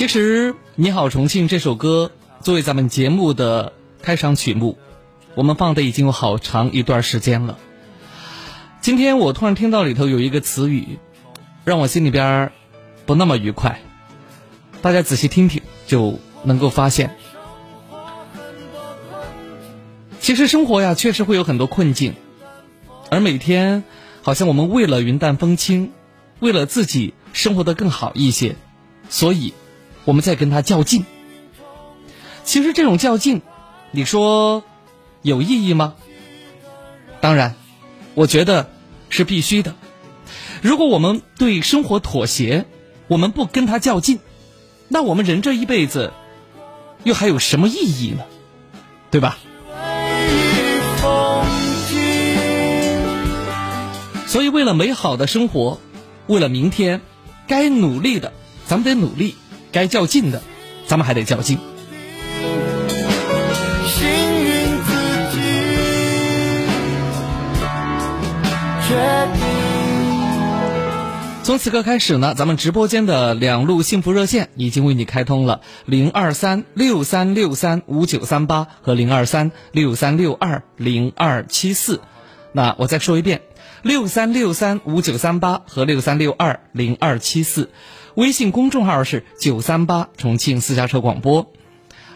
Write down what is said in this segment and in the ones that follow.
其实《你好重庆》这首歌作为咱们节目的开场曲目，我们放的已经有好长一段时间了。今天我突然听到里头有一个词语，让我心里边不那么愉快。大家仔细听听，就能够发现，其实生活呀，确实会有很多困境，而每天好像我们为了云淡风轻，为了自己生活的更好一些，所以我们在跟他较劲。其实这种较劲，你说有意义吗？当然，我觉得是必须的。如果我们对生活妥协，我们不跟他较劲。那我们人这一辈子，又还有什么意义呢？对吧？所以，为了美好的生活，为了明天，该努力的咱们得努力，该较劲的咱们还得较劲。幸运自己从此刻开始呢，咱们直播间的两路幸福热线已经为你开通了零二三六三六三五九三八和零二三六三六二零二七四。那我再说一遍，六三六三五九三八和六三六二零二七四。微信公众号是九三八重庆私家车广播。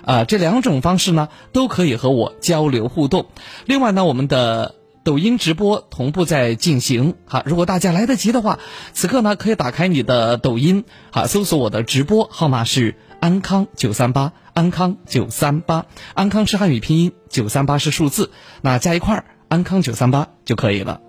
啊，这两种方式呢都可以和我交流互动。另外呢，我们的。抖音直播同步在进行，好，如果大家来得及的话，此刻呢可以打开你的抖音，好，搜索我的直播号码是安康九三八，安康九三八，安康是汉语拼音，九三八是数字，那加一块儿，安康九三八就可以了。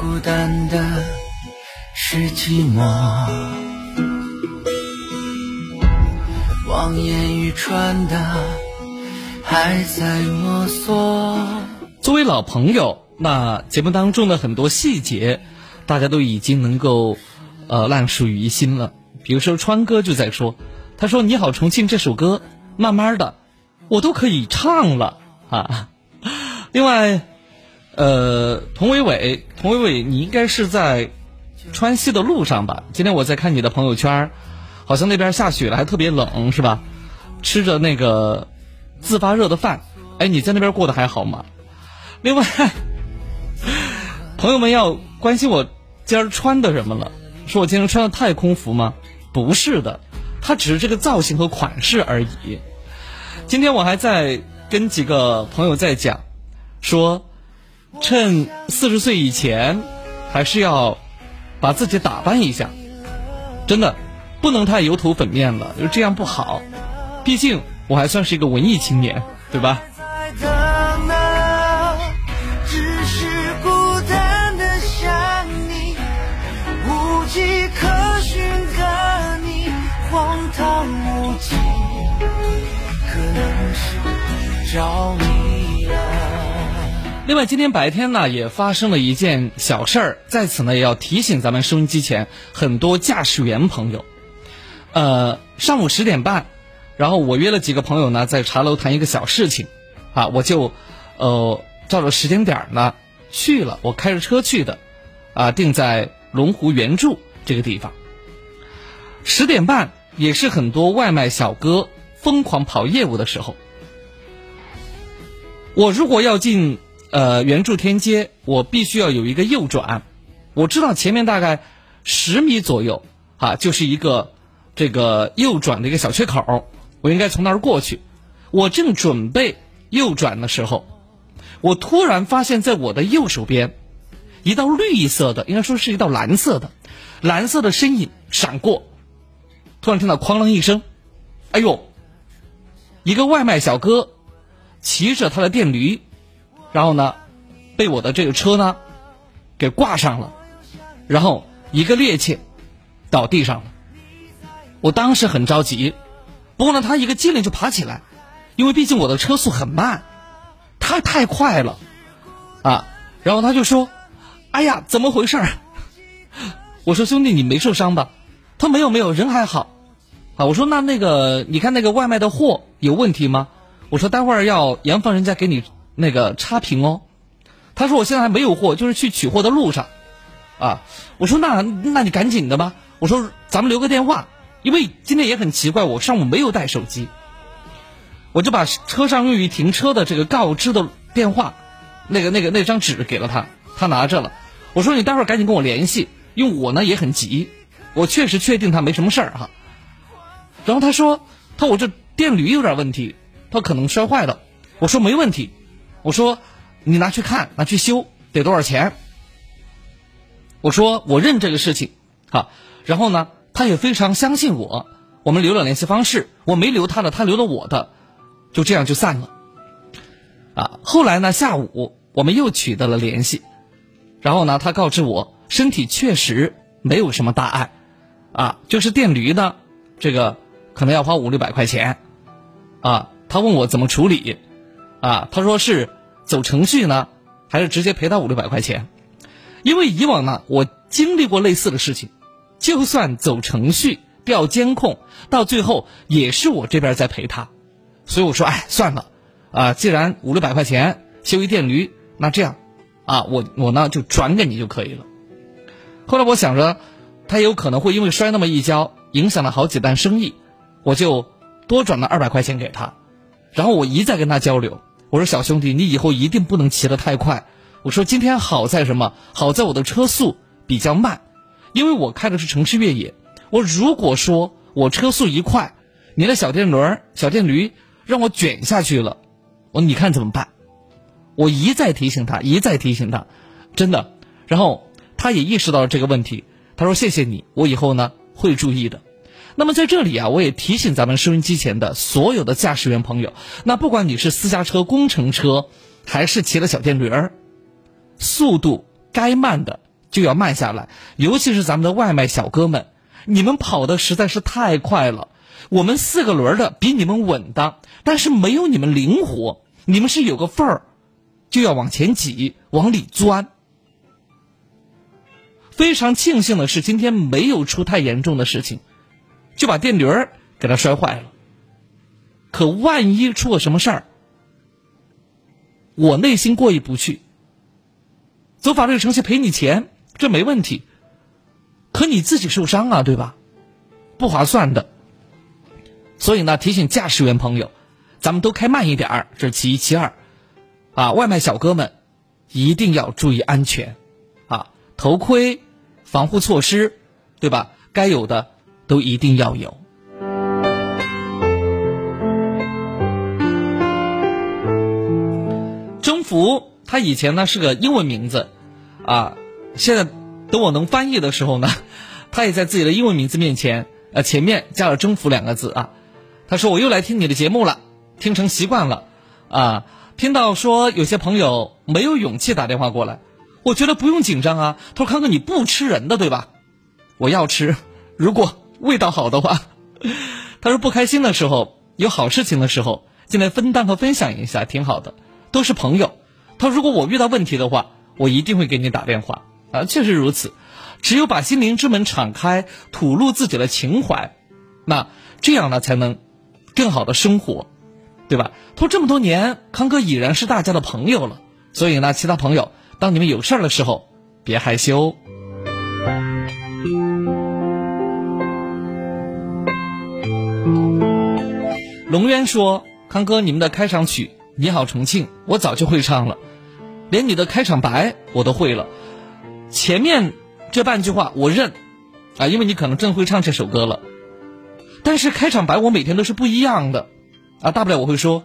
孤单的是寂寞，望眼欲穿的还在摸索。作为老朋友，那节目当中的很多细节，大家都已经能够呃烂熟于心了。比如说川哥就在说，他说《你好重庆》这首歌，慢慢的我都可以唱了啊。另外，呃，童伟伟，童伟伟，你应该是在川西的路上吧？今天我在看你的朋友圈，好像那边下雪了，还特别冷，是吧？吃着那个自发热的饭，哎，你在那边过得还好吗？另外，朋友们要关心我今儿穿的什么了？说我今天穿的太空服吗？不是的，它只是这个造型和款式而已。今天我还在跟几个朋友在讲，说趁四十岁以前，还是要把自己打扮一下。真的，不能太油头粉面了，就这样不好。毕竟我还算是一个文艺青年，对吧？着迷了。另外，今天白天呢也发生了一件小事儿，在此呢也要提醒咱们收音机前很多驾驶员朋友。呃，上午十点半，然后我约了几个朋友呢在茶楼谈一个小事情，啊，我就呃照着时间点儿呢去了，我开着车去的，啊，定在龙湖原著这个地方。十点半也是很多外卖小哥疯狂跑业务的时候。我如果要进呃圆柱天街，我必须要有一个右转。我知道前面大概十米左右啊，就是一个这个右转的一个小缺口，我应该从那儿过去。我正准备右转的时候，我突然发现在我的右手边，一道绿色的，应该说是一道蓝色的，蓝色的身影闪过。突然听到哐啷一声，哎呦，一个外卖小哥。骑着他的电驴，然后呢，被我的这个车呢，给挂上了，然后一个趔趄，倒地上了。我当时很着急，不过呢，他一个机灵就爬起来，因为毕竟我的车速很慢，他太快了，啊，然后他就说：“哎呀，怎么回事？” 我说：“兄弟，你没受伤吧？”他没有没有，人还好。啊，我说那那个，你看那个外卖的货有问题吗？我说待会儿要严防人家给你那个差评哦。他说我现在还没有货，就是去取货的路上。啊，我说那那你赶紧的吧。我说咱们留个电话，因为今天也很奇怪，我上午没有带手机。我就把车上用于停车的这个告知的电话，那个那个那张纸给了他，他拿着了。我说你待会儿赶紧跟我联系，因为我呢也很急，我确实确定他没什么事儿哈。然后他说：“他我这电驴有点问题，他可能摔坏了。”我说：“没问题。”我说：“你拿去看，拿去修，得多少钱？”我说：“我认这个事情。”啊，然后呢，他也非常相信我。我们留了联系方式，我没留他的，他留了我的，就这样就散了。啊，后来呢，下午我们又取得了联系，然后呢，他告知我身体确实没有什么大碍，啊，就是电驴呢，这个。可能要花五六百块钱，啊，他问我怎么处理，啊，他说是走程序呢，还是直接赔他五六百块钱？因为以往呢，我经历过类似的事情，就算走程序调监控，到最后也是我这边在赔他，所以我说，哎，算了，啊，既然五六百块钱修一电驴，那这样，啊，我我呢就转给你就可以了。后来我想着，他有可能会因为摔那么一跤，影响了好几单生意。我就多转了二百块钱给他，然后我一再跟他交流，我说小兄弟，你以后一定不能骑得太快。我说今天好在什么？好在我的车速比较慢，因为我开的是城市越野。我如果说我车速一快，你的小电轮、小电驴让我卷下去了，我你看怎么办？我一再提醒他，一再提醒他，真的。然后他也意识到了这个问题，他说谢谢你，我以后呢会注意的。那么在这里啊，我也提醒咱们收音机前的所有的驾驶员朋友，那不管你是私家车、工程车，还是骑了小电驴儿，速度该慢的就要慢下来。尤其是咱们的外卖小哥们，你们跑的实在是太快了。我们四个轮的比你们稳当，但是没有你们灵活。你们是有个缝儿，就要往前挤，往里钻。非常庆幸的是，今天没有出太严重的事情。就把电驴儿给他摔坏了，可万一出了什么事儿，我内心过意不去。走法律程序赔你钱，这没问题。可你自己受伤啊，对吧？不划算的。所以呢，提醒驾驶员朋友，咱们都开慢一点儿，这是其一其二。啊，外卖小哥们一定要注意安全，啊，头盔、防护措施，对吧？该有的。都一定要有。征服，他以前呢是个英文名字，啊，现在等我能翻译的时候呢，他也在自己的英文名字面前，呃，前面加了“征服”两个字啊。他说：“我又来听你的节目了，听成习惯了，啊，听到说有些朋友没有勇气打电话过来，我觉得不用紧张啊。”他说：“康哥，你不吃人的对吧？我要吃，如果。”味道好的话，他说不开心的时候，有好事情的时候，进来分担和分享一下，挺好的，都是朋友。他说如果我遇到问题的话，我一定会给你打电话啊，确实如此。只有把心灵之门敞开，吐露自己的情怀，那这样呢才能更好的生活，对吧？他说这么多年，康哥已然是大家的朋友了，所以呢，其他朋友，当你们有事儿的时候，别害羞。龙渊说：“康哥，你们的开场曲《你好重庆》，我早就会唱了，连你的开场白我都会了。前面这半句话我认，啊，因为你可能真会唱这首歌了。但是开场白我每天都是不一样的，啊，大不了我会说：‘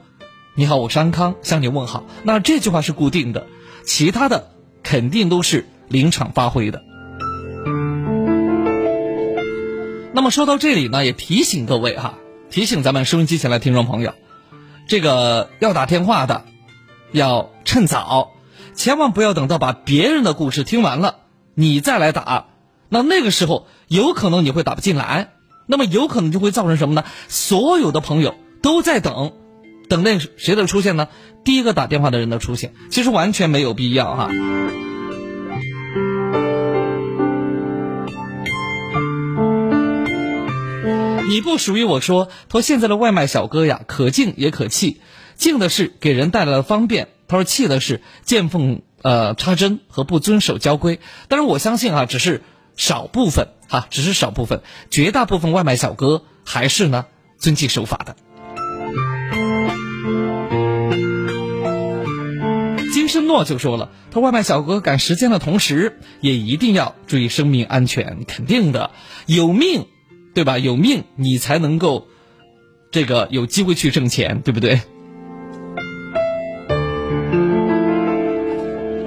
你好，我是安康，向你问好。’那这句话是固定的，其他的肯定都是临场发挥的。那么说到这里呢，也提醒各位哈。”提醒咱们收音机前的听众朋友，这个要打电话的，要趁早，千万不要等到把别人的故事听完了，你再来打，那那个时候有可能你会打不进来，那么有可能就会造成什么呢？所有的朋友都在等，等那谁的出现呢？第一个打电话的人的出现，其实完全没有必要哈。你不属于我说，他说现在的外卖小哥呀，可敬也可气。敬的是给人带来了方便，他说气的是见缝呃插针和不遵守交规。但是我相信啊，只是少部分哈，只是少部分，绝大部分外卖小哥还是呢遵纪守法的。金生诺就说了，他外卖小哥赶时间的同时，也一定要注意生命安全，肯定的，有命。对吧？有命你才能够，这个有机会去挣钱，对不对？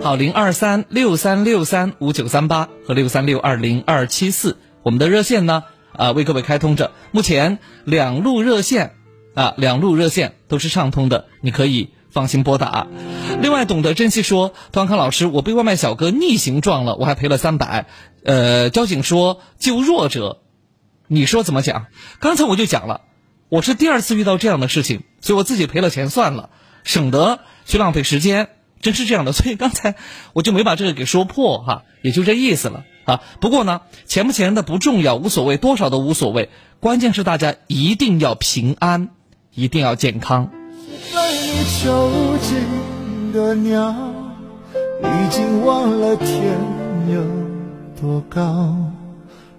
好，零二三六三六三五九三八和六三六二零二七四，我们的热线呢啊为各位开通着，目前两路热线啊两路热线都是畅通的，你可以放心拨打。另外，懂得珍惜说，团康老师，我被外卖小哥逆行撞了，我还赔了三百。呃，交警说救弱者。你说怎么讲？刚才我就讲了，我是第二次遇到这样的事情，所以我自己赔了钱算了，省得去浪费时间。真是这样的，所以刚才我就没把这个给说破哈，也就这意思了啊。不过呢，钱不钱的不重要，无所谓，多少都无所谓，关键是大家一定要平安，一定要健康。被你囚禁的鸟已经忘了天有多高。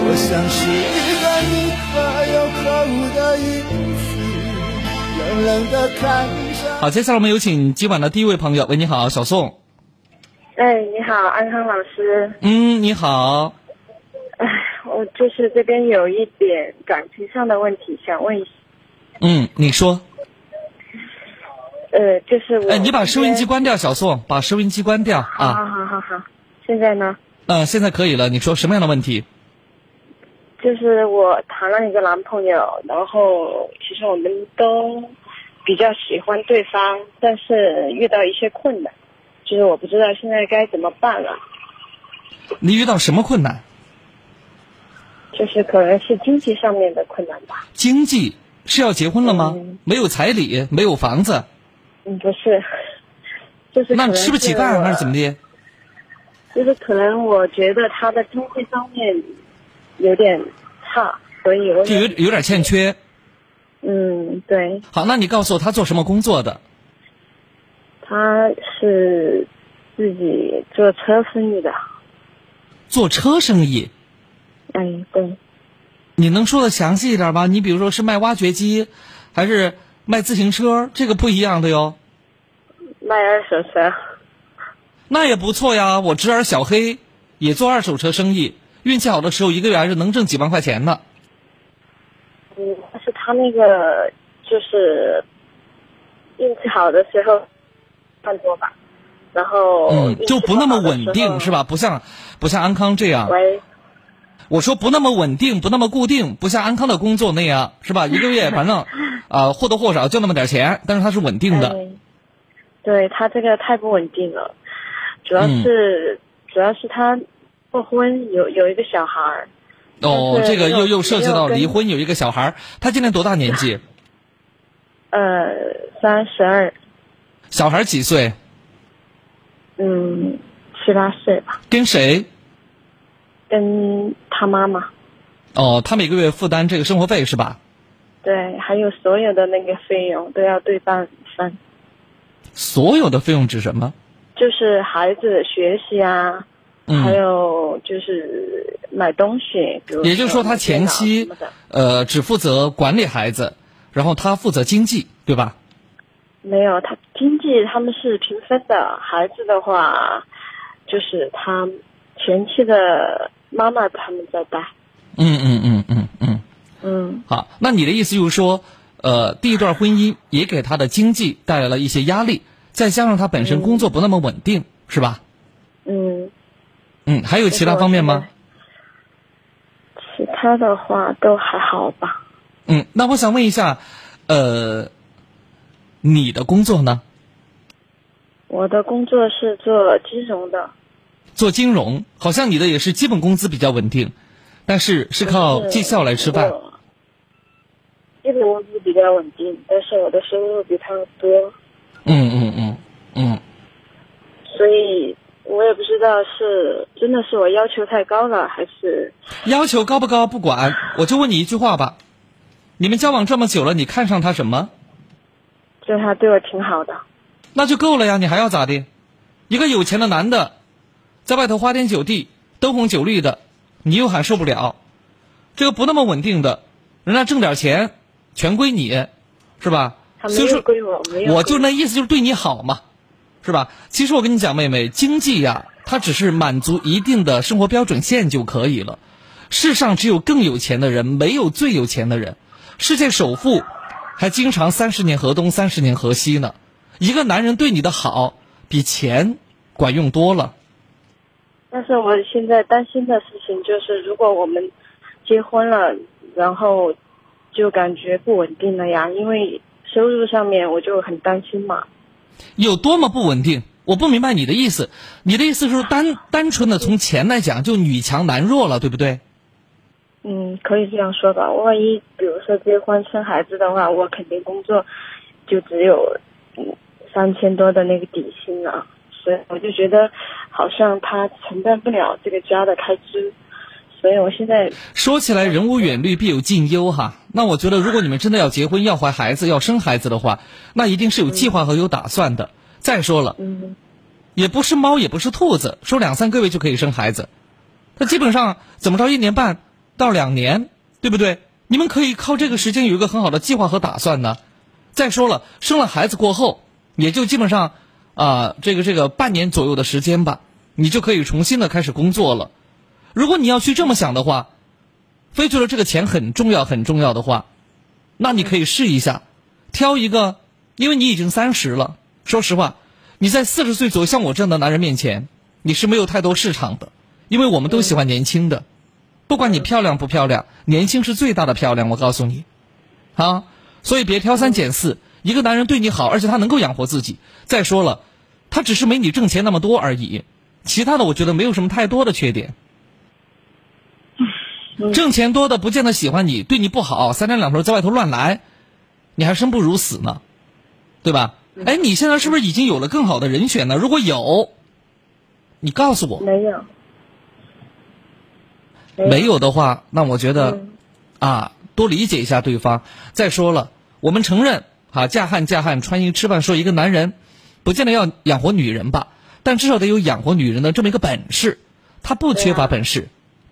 我像是一个你可有可无的影子，冷冷的看着。好，接下来我们有请今晚的第一位朋友。喂，你好，小宋。哎，你好，安康老师。嗯，你好。哎，我就是这边有一点感情上的问题，想问一下。嗯，你说。呃，就是我。哎，你把收音机关掉，小宋，把收音机关掉啊。好好好好，现在呢？嗯，现在可以了。你说什么样的问题？就是我谈了一个男朋友，然后其实我们都比较喜欢对方，但是遇到一些困难，就是我不知道现在该怎么办了。你遇到什么困难？就是可能是经济上面的困难吧。经济是要结婚了吗？没有彩礼，没有房子。嗯，不是，就是那吃不起饭还是怎么的？就是可能我觉得他的经济方面。有点差，所以我就有有点欠缺。嗯，对。好，那你告诉我他做什么工作的？他是自己做车生意的。做车生意。哎，对。你能说的详细一点吗？你比如说是卖挖掘机，还是卖自行车？这个不一样的哟。卖二手车。那也不错呀，我侄儿小黑也做二手车生意。运气好的时候，一个月还是能挣几万块钱的。嗯，但是他那个就是运气好的时候，算多吧。然后嗯，就不那么稳定是吧？不像不像安康这样。喂，我说不那么稳定，不那么固定，不像安康的工作那样是吧？一个月反正 啊或多或少就那么点钱，但是它是稳定的。对他这个太不稳定了，主要是主要是他。过婚有有一个小孩儿，哦，这个又又涉及到离婚，有一个小孩儿，他今年多大年纪？呃，三十二。小孩几岁？嗯，七八岁吧。跟谁？跟他妈妈。哦，他每个月负担这个生活费是吧？对，还有所有的那个费用都要对半分。所有的费用指什么？就是孩子学习啊。还有就是买东西，比如也就是说，他前期呃只负责管理孩子，然后他负责经济，对吧？没有，他经济他们是平分的。孩子的话，就是他前期的妈妈他们在带。嗯嗯嗯嗯嗯，嗯。好，那你的意思就是说，呃，第一段婚姻也给他的经济带来了一些压力，再加上他本身工作不那么稳定，是吧？嗯。嗯，还有其他方面吗？其他的话都还好吧。嗯，那我想问一下，呃，你的工作呢？我的工作是做金融的。做金融，好像你的也是基本工资比较稳定，但是是靠绩效来吃饭。基本工资比较稳定，但是我的收入比他多。嗯嗯嗯嗯。所以。我也不知道是真的是我要求太高了，还是要求高不高不管，我就问你一句话吧：你们交往这么久了，你看上他什么？就他对我挺好的。那就够了呀，你还要咋的？一个有钱的男的，在外头花天酒地、灯红酒绿的，你又喊受不了。这个不那么稳定的，人家挣点钱，全归你，是吧？所以说归我，我就那意思就是对你好嘛。是吧？其实我跟你讲，妹妹，经济呀，它只是满足一定的生活标准线就可以了。世上只有更有钱的人，没有最有钱的人。世界首富还经常三十年河东，三十年河西呢。一个男人对你的好，比钱管用多了。但是我现在担心的事情就是，如果我们结婚了，然后就感觉不稳定了呀，因为收入上面我就很担心嘛。有多么不稳定？我不明白你的意思。你的意思是单单纯的从钱来讲，就女强男弱了，对不对？嗯，可以这样说吧。万一比如说结婚生孩子的话，我肯定工作就只有三千多的那个底薪了，所以我就觉得好像他承担不了这个家的开支。所以我现在说起来，人无远虑，必有近忧哈。那我觉得，如果你们真的要结婚、要怀孩子、要生孩子的话，那一定是有计划和有打算的。再说了，嗯也不是猫，也不是兔子，说两三个月就可以生孩子。那基本上怎么着，一年半到两年，对不对？你们可以靠这个时间有一个很好的计划和打算呢。再说了，生了孩子过后，也就基本上啊，这个这个半年左右的时间吧，你就可以重新的开始工作了。如果你要去这么想的话，非觉得这个钱很重要很重要的话，那你可以试一下，挑一个，因为你已经三十了。说实话，你在四十岁左右像我这样的男人面前，你是没有太多市场的，因为我们都喜欢年轻的，不管你漂亮不漂亮，年轻是最大的漂亮。我告诉你，啊，所以别挑三拣四。一个男人对你好，而且他能够养活自己。再说了，他只是没你挣钱那么多而已，其他的我觉得没有什么太多的缺点。挣钱多的不见得喜欢你，对你不好，三天两头在外头乱来，你还生不如死呢，对吧？哎，你现在是不是已经有了更好的人选呢？如果有，你告诉我。没有。没有的话，那我觉得，啊，多理解一下对方。再说了，我们承认，啊，嫁汉嫁汉，穿衣吃饭，说一个男人，不见得要养活女人吧，但至少得有养活女人的这么一个本事。他不缺乏本事。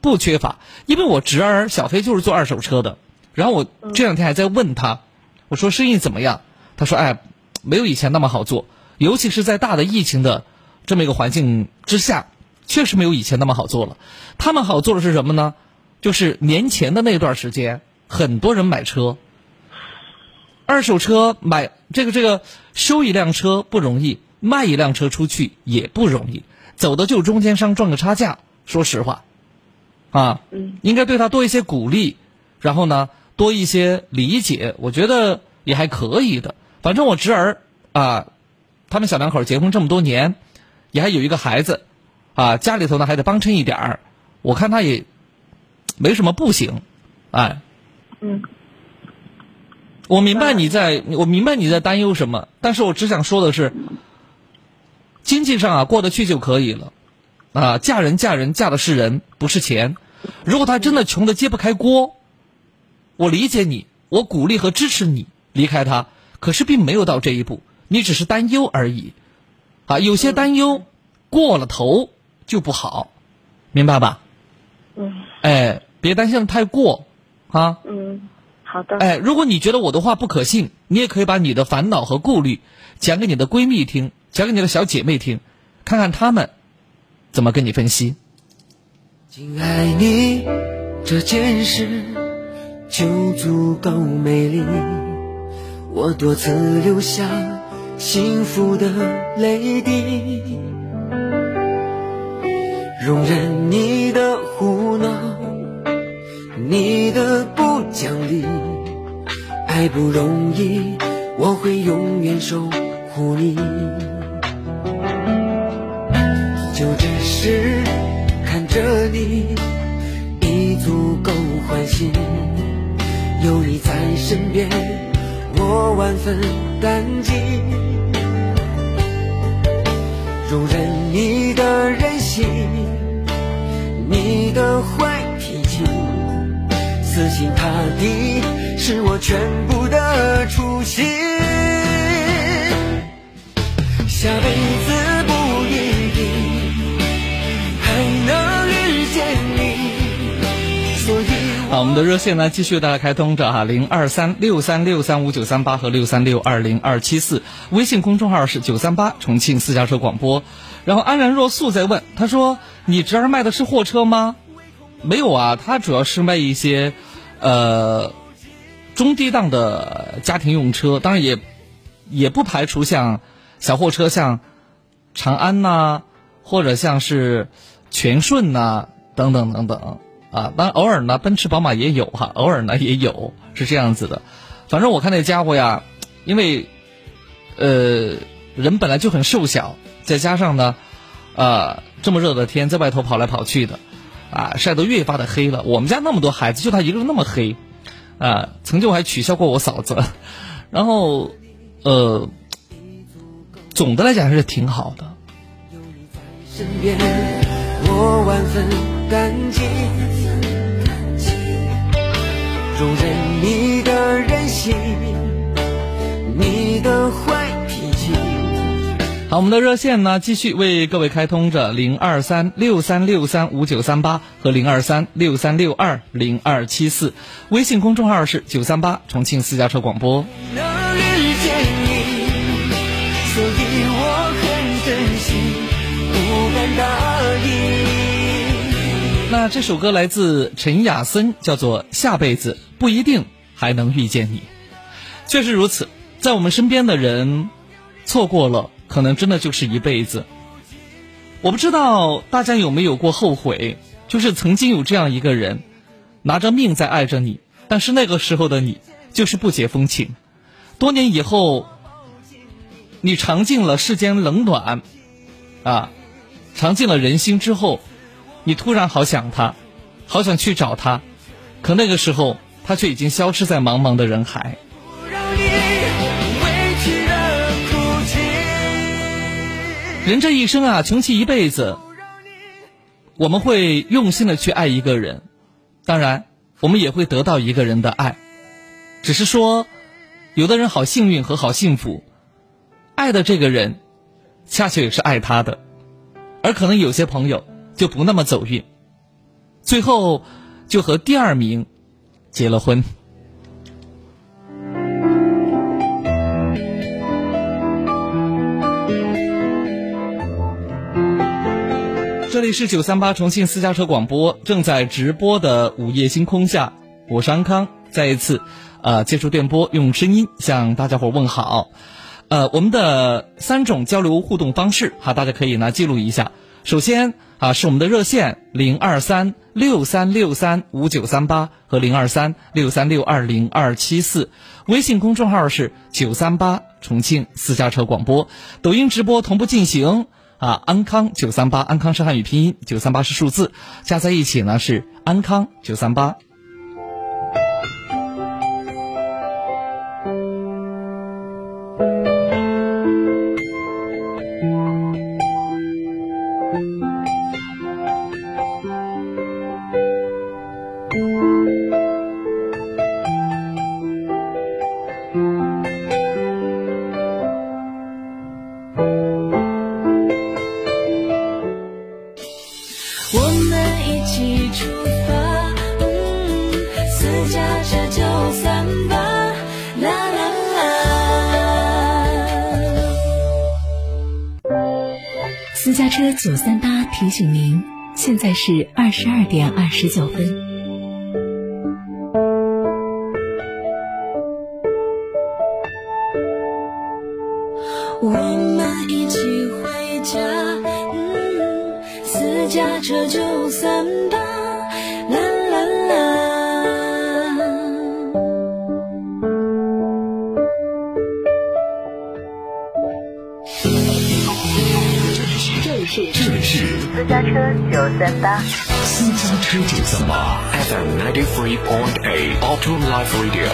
不缺乏，因为我侄儿小黑就是做二手车的。然后我这两天还在问他，我说生意怎么样？他说：“哎，没有以前那么好做，尤其是在大的疫情的这么一个环境之下，确实没有以前那么好做了。他们好做的是什么呢？就是年前的那段时间，很多人买车，二手车买这个这个修一辆车不容易，卖一辆车出去也不容易，走的就中间商赚个差价。说实话。”啊，嗯。应该对他多一些鼓励，然后呢，多一些理解，我觉得也还可以的。反正我侄儿啊，他们小两口结婚这么多年，也还有一个孩子，啊，家里头呢还得帮衬一点儿，我看他也没什么不行，哎，嗯，我明白你在，我明白你在担忧什么，但是我只想说的是，经济上啊过得去就可以了，啊，嫁人嫁人嫁的是人，不是钱。如果他真的穷的揭不开锅，我理解你，我鼓励和支持你离开他。可是并没有到这一步，你只是担忧而已。啊，有些担忧过了头就不好，明白吧？嗯。哎，别担心的太过，啊。嗯，好的。哎，如果你觉得我的话不可信，你也可以把你的烦恼和顾虑讲给你的闺蜜听，讲给你的小姐妹听，看看她们怎么跟你分析。仅爱你这件事。就足够美丽。我多次流下幸福的泪滴，容忍你的胡闹，你的不讲理。爱不容易，我会永远守护你。就只是看着你，已足够欢喜。有你在身边，我万分感激。容忍你的任性，你的坏脾气，死心塌地。是我全部我们的热线呢继续大家开通着哈，零二三六三六三五九三八和六三六二零二七四，微信公众号是九三八重庆私家车广播。然后安然若素在问，他说：“你侄儿卖的是货车吗？”没有啊，他主要是卖一些，呃。中低档的家庭用车，当然也也不排除像小货车，像长安呐，或者像是全顺呐，等等等等啊。当然偶尔呢，奔驰、宝马也有哈，偶尔呢也有是这样子的。反正我看那家伙呀，因为呃人本来就很瘦小，再加上呢啊这么热的天，在外头跑来跑去的啊，晒得越发的黑了。我们家那么多孩子，就他一个人那么黑。啊，曾经我还取笑过我嫂子，然后，呃，总的来讲还是挺好的。我万分感激，容忍你的任性，你的坏脾气。好，我们的热线呢，继续为各位开通着零二三六三六三五九三八和零二三六三六二零二七四，微信公众号是九三八重庆私家车广播。那这首歌来自陈雅森，叫做《下辈子不一定还能遇见你》。确实如此，在我们身边的人，错过了。可能真的就是一辈子。我不知道大家有没有过后悔，就是曾经有这样一个人，拿着命在爱着你，但是那个时候的你就是不解风情。多年以后，你尝尽了世间冷暖，啊，尝尽了人心之后，你突然好想他，好想去找他，可那个时候他却已经消失在茫茫的人海。人这一生啊，穷其一辈子，我们会用心的去爱一个人，当然，我们也会得到一个人的爱，只是说，有的人好幸运和好幸福，爱的这个人，恰巧也是爱他的，而可能有些朋友就不那么走运，最后就和第二名结了婚。这里是九三八重庆私家车广播正在直播的午夜星空下，我是安康，再一次，呃，接触电波，用声音向大家伙问好。呃，我们的三种交流互动方式，哈，大家可以呢记录一下。首先啊，是我们的热线零二三六三六三五九三八和零二三六三六二零二七四，微信公众号是九三八重庆私家车广播，抖音直播同步进行。啊，安康九三八，安康是汉语拼音，九三八是数字，加在一起呢是安康九三八。提醒您，现在是二十二点二十九分。家车九三八 FM ninety three point eight Auto Life Radio。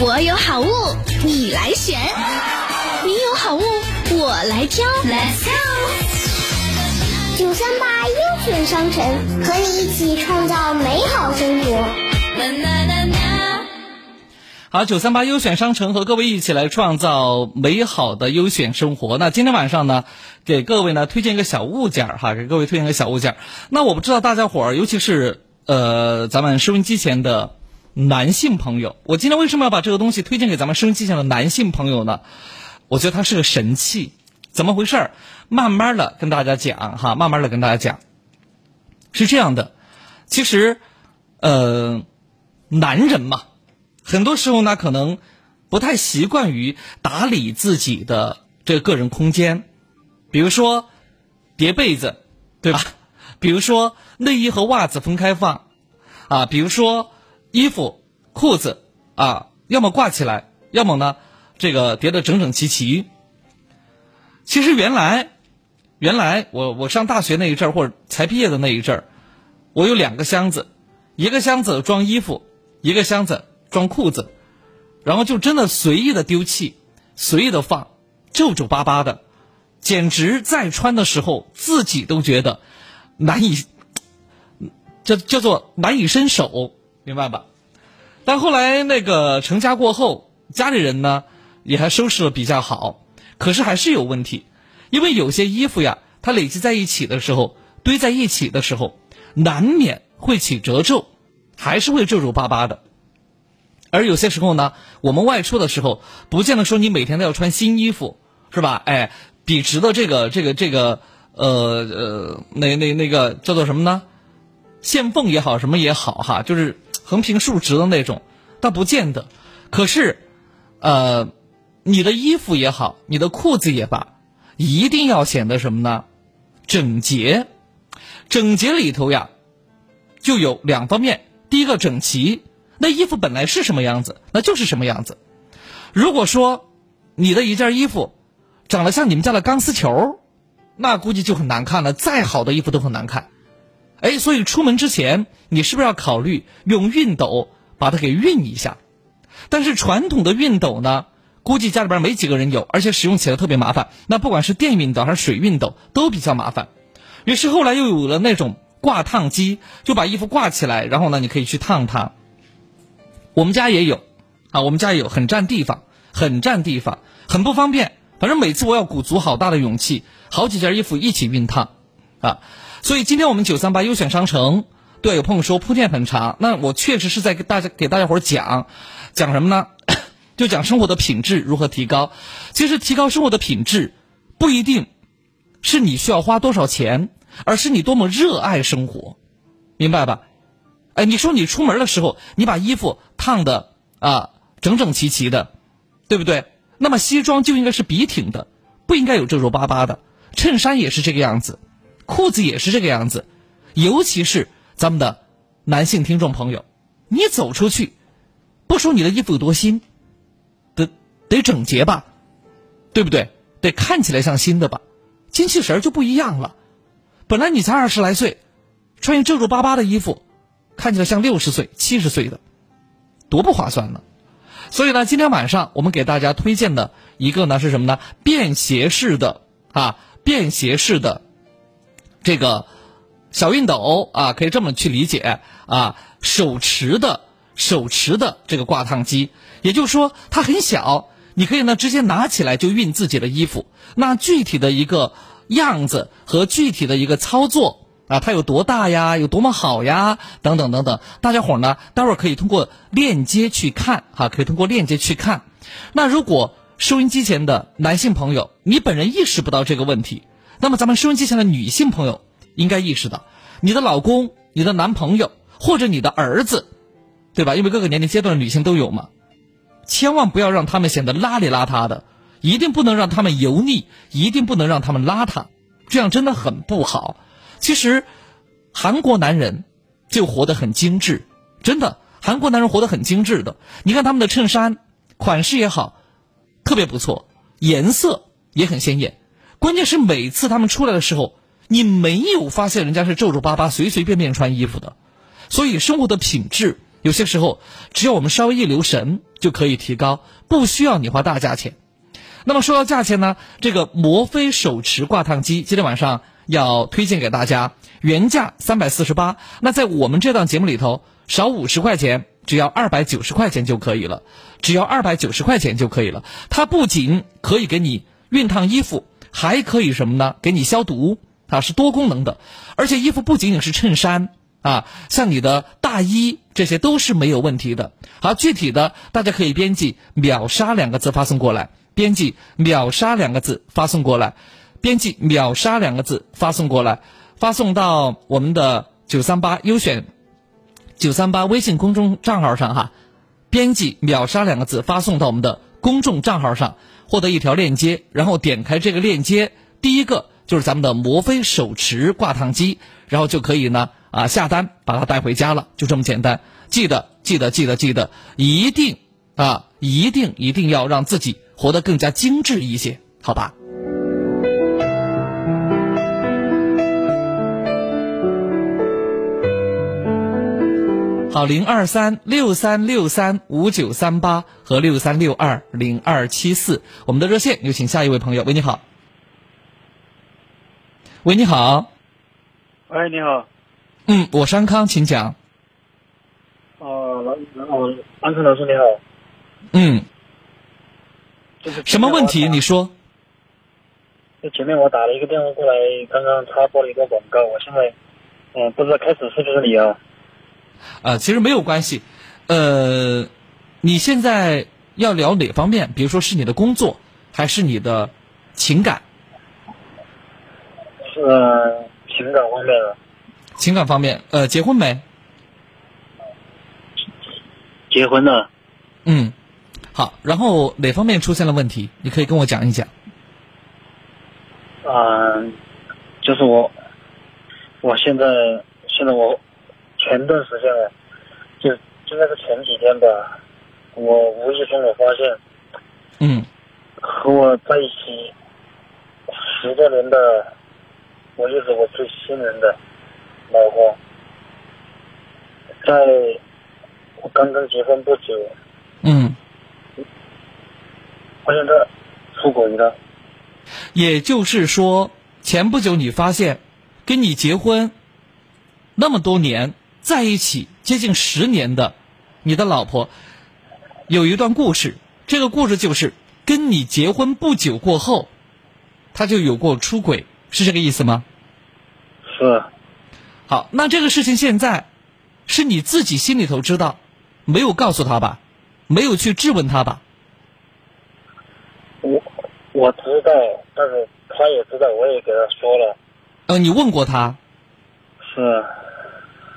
我有好物，你来选；你有好物，我来挑。Let's go！九三八优选商城，和你一起创造美好生活。好，九三八优选商城和各位一起来创造美好的优选生活。那今天晚上呢，给各位呢推荐一个小物件儿哈，给各位推荐一个小物件儿。那我不知道大家伙儿，尤其是呃，咱们收音机前的。男性朋友，我今天为什么要把这个东西推荐给咱们收音机前的男性朋友呢？我觉得它是个神器，怎么回事儿？慢慢的跟大家讲哈，慢慢的跟大家讲。是这样的，其实，呃，男人嘛，很多时候呢，可能不太习惯于打理自己的这个个人空间，比如说叠被子，对吧？比如说内衣和袜子分开放，啊，比如说。衣服、裤子啊，要么挂起来，要么呢，这个叠得整整齐齐。其实原来，原来我我上大学那一阵儿，或者才毕业的那一阵儿，我有两个箱子，一个箱子装衣服，一个箱子装裤子，然后就真的随意的丢弃，随意的放，皱皱巴巴的，简直在穿的时候自己都觉得难以，叫叫做难以伸手。明白吧？但后来那个成家过后，家里人呢也还收拾的比较好，可是还是有问题，因为有些衣服呀，它累积在一起的时候，堆在一起的时候，难免会起褶皱，还是会皱皱巴巴的。而有些时候呢，我们外出的时候，不见得说你每天都要穿新衣服，是吧？哎，笔直的这个这个这个呃呃，那那那个叫做什么呢？线缝也好，什么也好，哈，就是。横平竖直的那种，倒不见得。可是，呃，你的衣服也好，你的裤子也罢，一定要显得什么呢？整洁。整洁里头呀，就有两方面。第一个整齐，那衣服本来是什么样子，那就是什么样子。如果说你的一件衣服长得像你们家的钢丝球，那估计就很难看了。再好的衣服都很难看。哎，所以出门之前，你是不是要考虑用熨斗把它给熨一下？但是传统的熨斗呢，估计家里边没几个人有，而且使用起来特别麻烦。那不管是电熨斗还是水熨斗，都比较麻烦。于是后来又有了那种挂烫机，就把衣服挂起来，然后呢，你可以去烫它。我们家也有，啊，我们家也有，很占地方，很占地方，很不方便。反正每次我要鼓足好大的勇气，好几件衣服一起熨烫，啊。所以今天我们九三八优选商城，对有朋友说铺垫很长，那我确实是在给大家给大家伙讲，讲什么呢？就讲生活的品质如何提高。其实提高生活的品质，不一定是你需要花多少钱，而是你多么热爱生活，明白吧？哎，你说你出门的时候，你把衣服烫的啊整整齐齐的，对不对？那么西装就应该是笔挺的，不应该有皱皱巴巴的，衬衫也是这个样子。裤子也是这个样子，尤其是咱们的男性听众朋友，你走出去，不说你的衣服有多新，得得整洁吧，对不对？得看起来像新的吧，精气神就不一样了。本来你才二十来岁，穿一皱皱巴巴的衣服，看起来像六十岁、七十岁的，多不划算呢。所以呢，今天晚上我们给大家推荐的一个呢是什么呢？便携式的啊，便携式的。这个小熨斗啊，可以这么去理解啊，手持的手持的这个挂烫机，也就是说它很小，你可以呢直接拿起来就熨自己的衣服。那具体的一个样子和具体的一个操作啊，它有多大呀？有多么好呀？等等等等，大家伙呢，待会儿可以通过链接去看哈，可以通过链接去看。那如果收音机前的男性朋友，你本人意识不到这个问题。那么，咱们收音机前的女性朋友应该意识到，你的老公、你的男朋友或者你的儿子，对吧？因为各个年龄阶段的女性都有嘛，千万不要让他们显得邋里邋遢的，一定不能让他们油腻，一定不能让他们邋遢，这样真的很不好。其实，韩国男人就活得很精致，真的，韩国男人活得很精致的。你看他们的衬衫款式也好，特别不错，颜色也很鲜艳。关键是每次他们出来的时候，你没有发现人家是皱皱巴巴、随随便便穿衣服的。所以生活的品质，有些时候只要我们稍微一留神就可以提高，不需要你花大价钱。那么说到价钱呢，这个摩飞手持挂烫机今天晚上要推荐给大家，原价三百四十八，那在我们这档节目里头少五十块钱，只要二百九十块钱就可以了，只要二百九十块钱就可以了。它不仅可以给你熨烫衣服。还可以什么呢？给你消毒啊，是多功能的。而且衣服不仅仅是衬衫啊，像你的大衣这些都是没有问题的。好，具体的大家可以编辑“秒杀”两个字发送过来，编辑“秒杀”两个字发送过来，编辑“秒杀”两个字发送过来，发送到我们的九三八优选九三八微信公众账号上哈，编辑“秒杀”两个字发送到我们的公众账号上。获得一条链接，然后点开这个链接，第一个就是咱们的摩飞手持挂烫机，然后就可以呢啊下单把它带回家了，就这么简单。记得记得记得记得，一定啊一定一定要让自己活得更加精致一些，好吧？好，零二三六三六三五九三八和六三六二零二七四，我们的热线有请下一位朋友。喂，你好。喂，你好。喂，你好。嗯，我是安康，请讲。哦，老哦，安康老师你好。嗯。什么问题？你说。就前面我打了一个电话过来，刚刚插播了一个广告，我现在嗯不知道开始是不是你啊？啊，其实没有关系，呃，你现在要聊哪方面？比如说是你的工作，还是你的情感？是情感方面的。情感方面，呃，结婚没？结婚了。嗯，好，然后哪方面出现了问题？你可以跟我讲一讲。嗯，就是我，我现在，现在我。前段时间啊，就应该是前几天吧，我无意中我发现，嗯，和我在一起十多年的，我就是我最信任的老公，在我刚刚结婚不久，嗯，发现他出轨了。也就是说，前不久你发现，跟你结婚那么多年。在一起接近十年的，你的老婆有一段故事。这个故事就是跟你结婚不久过后，他就有过出轨，是这个意思吗？是。好，那这个事情现在是你自己心里头知道，没有告诉他吧？没有去质问他吧？我我知道，但是他也知道，我也给他说了。呃，你问过他？是。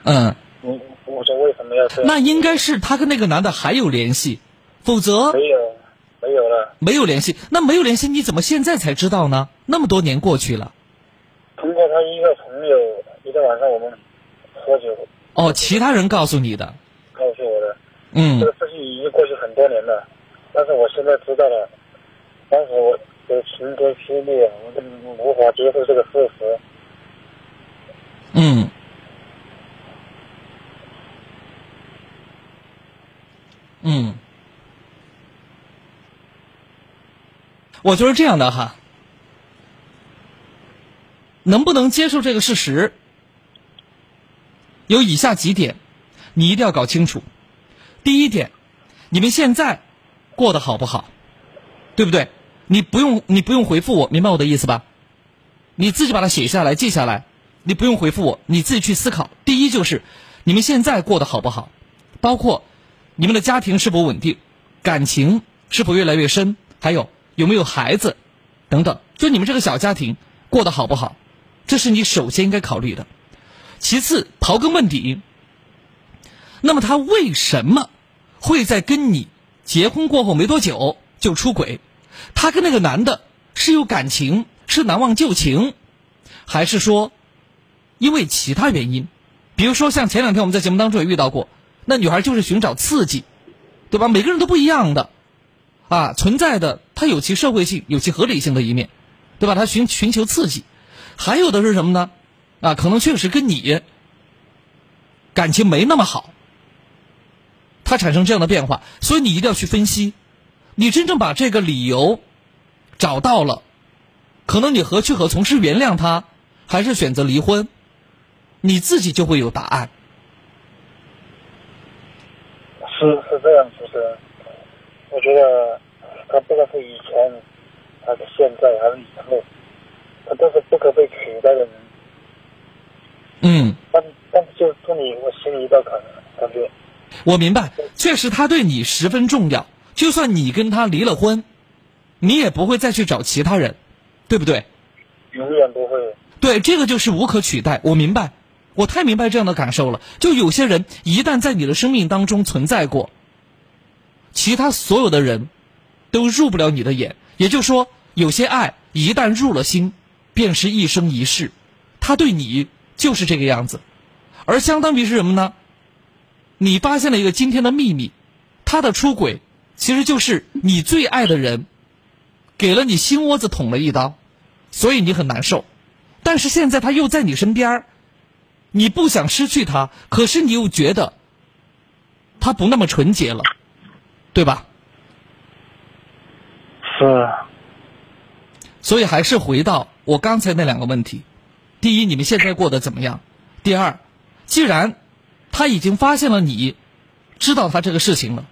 嗯。我我说为什么要这样？那应该是他跟那个男的还有联系，否则没有没有了。没有联系，那没有联系，你怎么现在才知道呢？那么多年过去了。通过他一个朋友，一天晚上我们喝酒。哦，其他人告诉你的。告诉我的。嗯。这个事情已经过去很多年了，但是我现在知道了，当时我有晴天霹雳，我都无法接受这个事实。嗯。嗯，我觉得这样的哈，能不能接受这个事实？有以下几点，你一定要搞清楚。第一点，你们现在过得好不好？对不对？你不用，你不用回复我，明白我的意思吧？你自己把它写下来，记下来。你不用回复我，你自己去思考。第一就是，你们现在过得好不好？包括。你们的家庭是否稳定？感情是否越来越深？还有有没有孩子？等等，就你们这个小家庭过得好不好？这是你首先应该考虑的。其次，刨根问底，那么他为什么会在跟你结婚过后没多久就出轨？他跟那个男的是有感情，是难忘旧情，还是说因为其他原因？比如说像前两天我们在节目当中也遇到过，那女孩就是寻找刺激，对吧？每个人都不一样的，啊，存在的它有其社会性、有其合理性的一面，对吧？她寻寻求刺激，还有的是什么呢？啊，可能确实跟你感情没那么好，他产生这样的变化，所以你一定要去分析。你真正把这个理由找到了，可能你何去何从？是原谅他，还是选择离婚？你自己就会有答案。是是这样，主持人。我觉得他不管是以前，还是现在，还是以后，他都是不可被取代的人。嗯。但但就祝你我心里一道坎，感觉。我明白，确实他对你十分重要。就算你跟他离了婚，你也不会再去找其他人，对不对？永远不会。对，这个就是无可取代。我明白。我太明白这样的感受了。就有些人一旦在你的生命当中存在过，其他所有的人都入不了你的眼。也就是说，有些爱一旦入了心，便是一生一世。他对你就是这个样子，而相当于是什么呢？你发现了一个惊天的秘密，他的出轨其实就是你最爱的人给了你心窝子捅了一刀，所以你很难受。但是现在他又在你身边儿。你不想失去他，可是你又觉得他不那么纯洁了，对吧？是。所以还是回到我刚才那两个问题：第一，你们现在过得怎么样？第二，既然他已经发现了你，知道他这个事情了，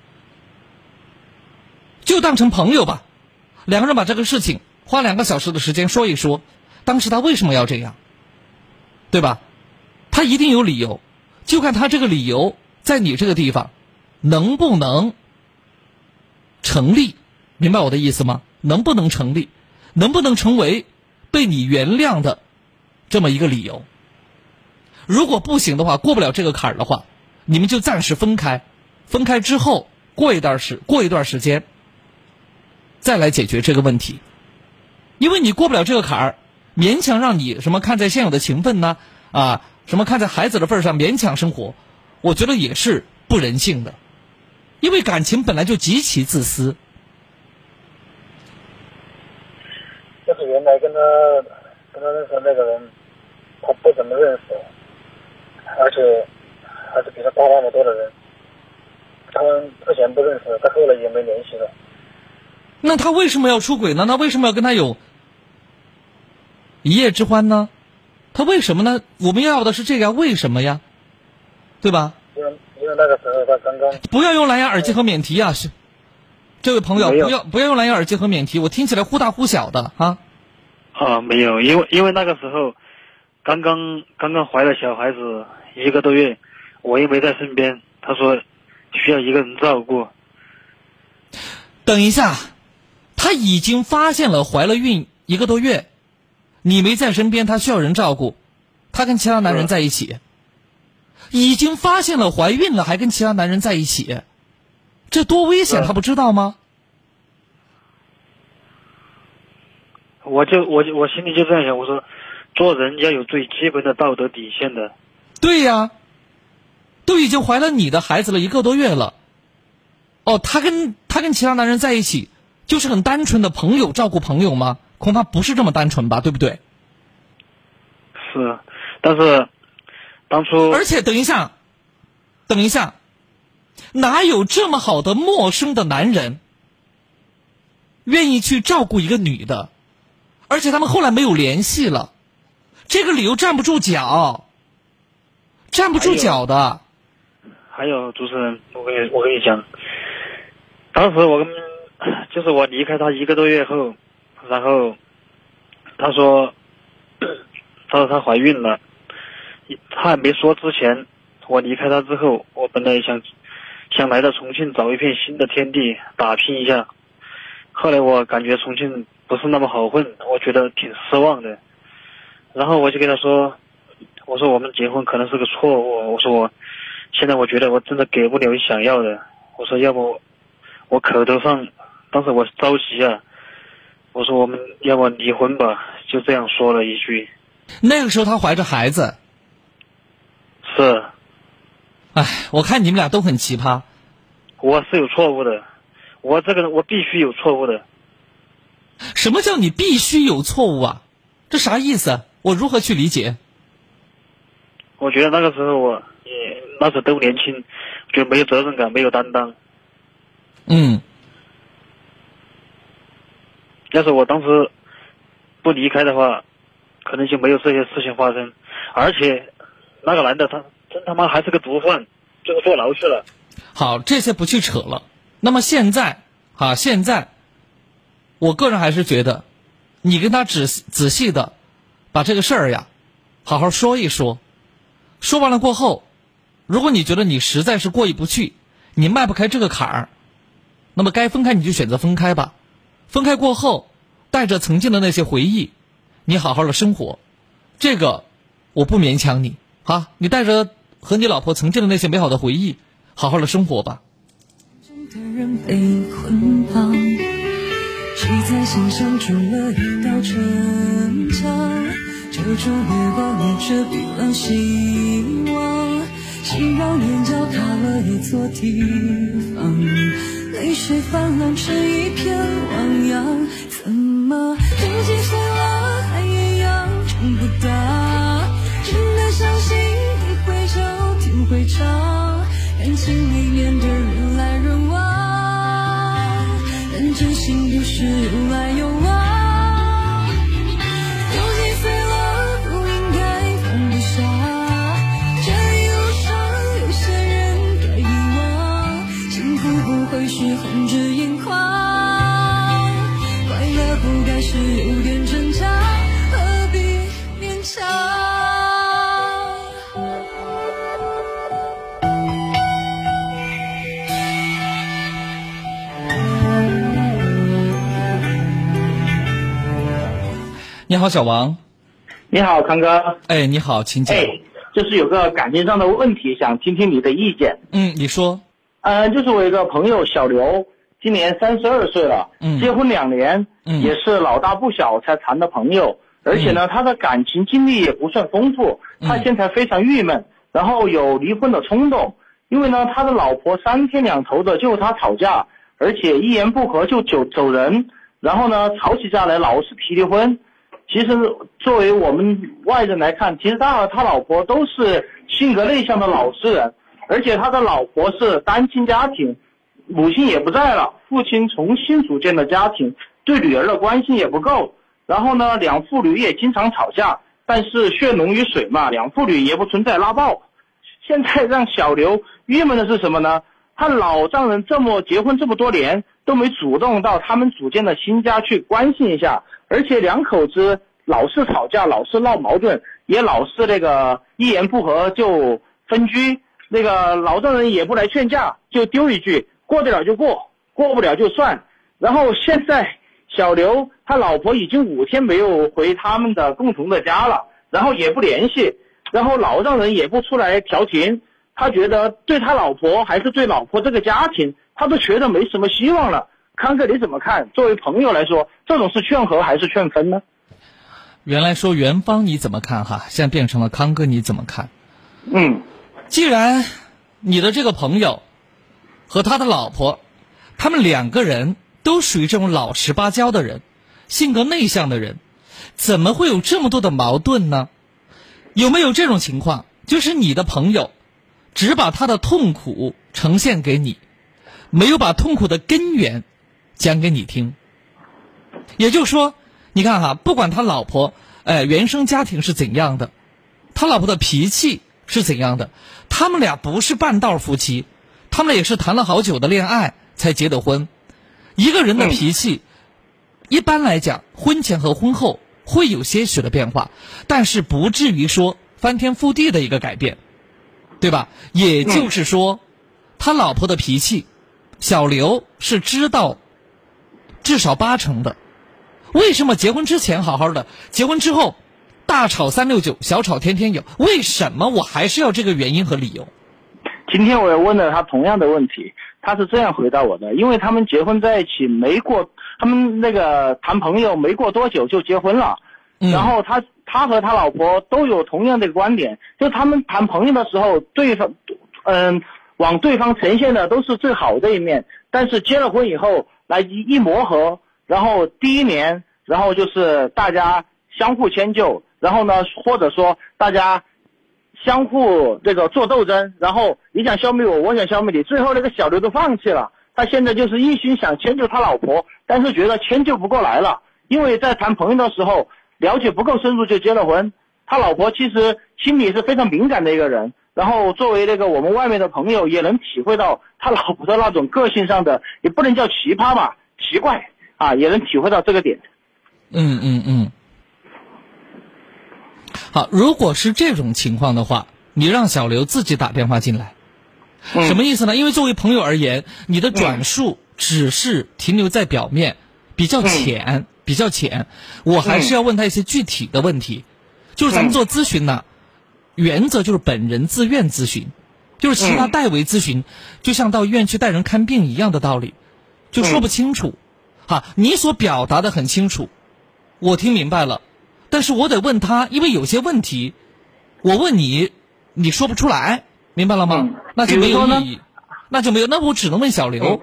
就当成朋友吧。两个人把这个事情花两个小时的时间说一说，当时他为什么要这样，对吧？他一定有理由，就看他这个理由在你这个地方能不能成立，明白我的意思吗？能不能成立？能不能成为被你原谅的这么一个理由？如果不行的话，过不了这个坎儿的话，你们就暂时分开。分开之后，过一段时过一段时间再来解决这个问题，因为你过不了这个坎儿，勉强让你什么看在现有的情分呢？啊？什么看在孩子的份上勉强生活，我觉得也是不人性的，因为感情本来就极其自私。就是原来跟他跟他认识的那个人，他不怎么认识，而且还是比他大那么多的人，他们之前不认识，他后来也没联系了。那他为什么要出轨呢？那为什么要跟他有一夜之欢呢？他为什么呢？我们要的是这个，为什么呀？对吧？因为因为那个时候他刚刚不要用蓝牙耳机和免提啊！是，这位朋友不要不要用蓝牙耳机和免提，我听起来忽大忽小的啊。啊，没有，因为因为那个时候刚刚刚刚怀了小孩子一个多月，我又没在身边，他说需要一个人照顾。等一下，他已经发现了怀了孕一个多月。你没在身边，他需要人照顾，他跟其他男人在一起，已经发现了怀孕了，还跟其他男人在一起，这多危险，他不知道吗？我就我就我心里就这样想，我说，做人要有最基本的道德底线的。对呀，都已经怀了你的孩子了一个多月了，哦，他跟他跟其他男人在一起，就是很单纯的朋友照顾朋友吗？恐怕不是这么单纯吧，对不对？是，但是当初而且等一下，等一下，哪有这么好的陌生的男人愿意去照顾一个女的？而且他们后来没有联系了，这个理由站不住脚，站不住脚的。还有主持人，我跟你我跟你讲，当时我跟就是我离开他一个多月后。然后，她说，她说她怀孕了，她还没说之前，我离开她之后，我本来想想来到重庆找一片新的天地打拼一下，后来我感觉重庆不是那么好混，我觉得挺失望的，然后我就跟她说，我说我们结婚可能是个错误，我说我现在我觉得我真的给不了你想要的。我说要不我口头上，当时我着急啊，我说我们要不离婚吧，就这样说了一句。那个时候她怀着孩子。是。哎，我看你们俩都很奇葩。我是有错误的，我这个人我必须有错误的。什么叫你必须有错误啊？这啥意思？我如何去理解？我觉得那个时候我也那时候都年轻，就没有责任感，没有担当。嗯。要是我当时不离开的话，可能就没有这些事情发生。而且那个男的他真他妈还是个毒贩，最后坐牢去了。好，这些不去扯了。那么现在啊，现在，我个人还是觉得，你跟他仔仔细的把这个事儿呀，好好说一说。说完了过后，如果你觉得你实在是过意不去，你迈不开这个坎儿，那么该分开你就选择分开吧。分开过后，带着曾经的那些回忆，你好好的生活。这个我不勉强你啊，你带着和你老婆曾经的那些美好的回忆。好好的生活吧。的人被捆绑，谁在心上筑了一道城墙，遮住月光，也遮蔽了希望。熙攘眼角卡了一座地方，泪水泛滥成一片汪洋。怎么年纪岁了还一样撑不大？真的相信你会笑，天会长。感情里面的人来人往，但真心不是有来有。你好，小王。你好，康哥。哎，你好，请讲。哎，就是有个感情上的问题，想听听你的意见。嗯，你说。嗯，就是我一个朋友小刘，今年三十二岁了，嗯，结婚两年，嗯，也是老大不小才谈的朋友，而且呢，他的感情经历也不算丰富，他现在非常郁闷，然后有离婚的冲动，因为呢，他的老婆三天两头的就和他吵架，而且一言不合就走走人，然后呢，吵起架来老是提离婚。其实，作为我们外人来看，其实他和他老婆都是性格内向的老实人，而且他的老婆是单亲家庭，母亲也不在了，父亲重新组建的家庭，对女儿的关心也不够。然后呢，两父女也经常吵架，但是血浓于水嘛，两父女也不存在拉爆。现在让小刘郁闷的是什么呢？他老丈人这么结婚这么多年都没主动到他们组建的新家去关心一下。而且两口子老是吵架，老是闹矛盾，也老是那个一言不合就分居。那个老丈人也不来劝架，就丢一句过得了就过，过不了就算。然后现在小刘他老婆已经五天没有回他们的共同的家了，然后也不联系，然后老丈人也不出来调停。他觉得对他老婆还是对老婆这个家庭，他都觉得没什么希望了。康哥，你怎么看？作为朋友来说，这种是劝和还是劝分呢？原来说元芳你怎么看哈？现在变成了康哥你怎么看？嗯，既然你的这个朋友和他的老婆，他们两个人都属于这种老实巴交的人，性格内向的人，怎么会有这么多的矛盾呢？有没有这种情况？就是你的朋友只把他的痛苦呈现给你，没有把痛苦的根源。讲给你听，也就是说，你看哈，不管他老婆，哎，原生家庭是怎样的，他老婆的脾气是怎样的，他们俩不是半道夫妻，他们也是谈了好久的恋爱才结的婚。一个人的脾气，一般来讲，婚前和婚后会有些许的变化，但是不至于说翻天覆地的一个改变，对吧？也就是说，他老婆的脾气，小刘是知道。至少八成的，为什么结婚之前好好的，结婚之后大吵三六九，小吵天天有？为什么我还是要这个原因和理由？今天我也问了他同样的问题，他是这样回答我的：因为他们结婚在一起没过，他们那个谈朋友没过多久就结婚了，然后他他和他老婆都有同样的观点，就他们谈朋友的时候，对方嗯往对方呈现的都是最好的一面，但是结了婚以后来一一磨合，然后第一年，然后就是大家相互迁就，然后呢，或者说大家。相互这个做斗争，然后你想消灭我，我想消灭你，最后那个小刘都放弃了。他现在就是一心想迁就他老婆，但是觉得迁就不过来了，因为在谈朋友的时候了解不够深入就结了婚。他老婆其实心里是非常敏感的一个人，然后作为那个我们外面的朋友也能体会到他老婆的那种个性上的，也不能叫奇葩吧，奇怪啊，也能体会到这个点。嗯嗯嗯。好，如果是这种情况的话，你让小刘自己打电话进来，什么意思呢？因为作为朋友而言，你的转述只是停留在表面，比较浅，比较浅。我还是要问他一些具体的问题。就是咱们做咨询呢，原则就是本人自愿咨询，就是其他代为咨询，就像到医院去带人看病一样的道理，就说不清楚。哈，你所表达的很清楚，我听明白了。但是我得问他，因为有些问题，我问你，你说不出来，明白了吗？那就没有意义，那就没有，那我只能问小刘，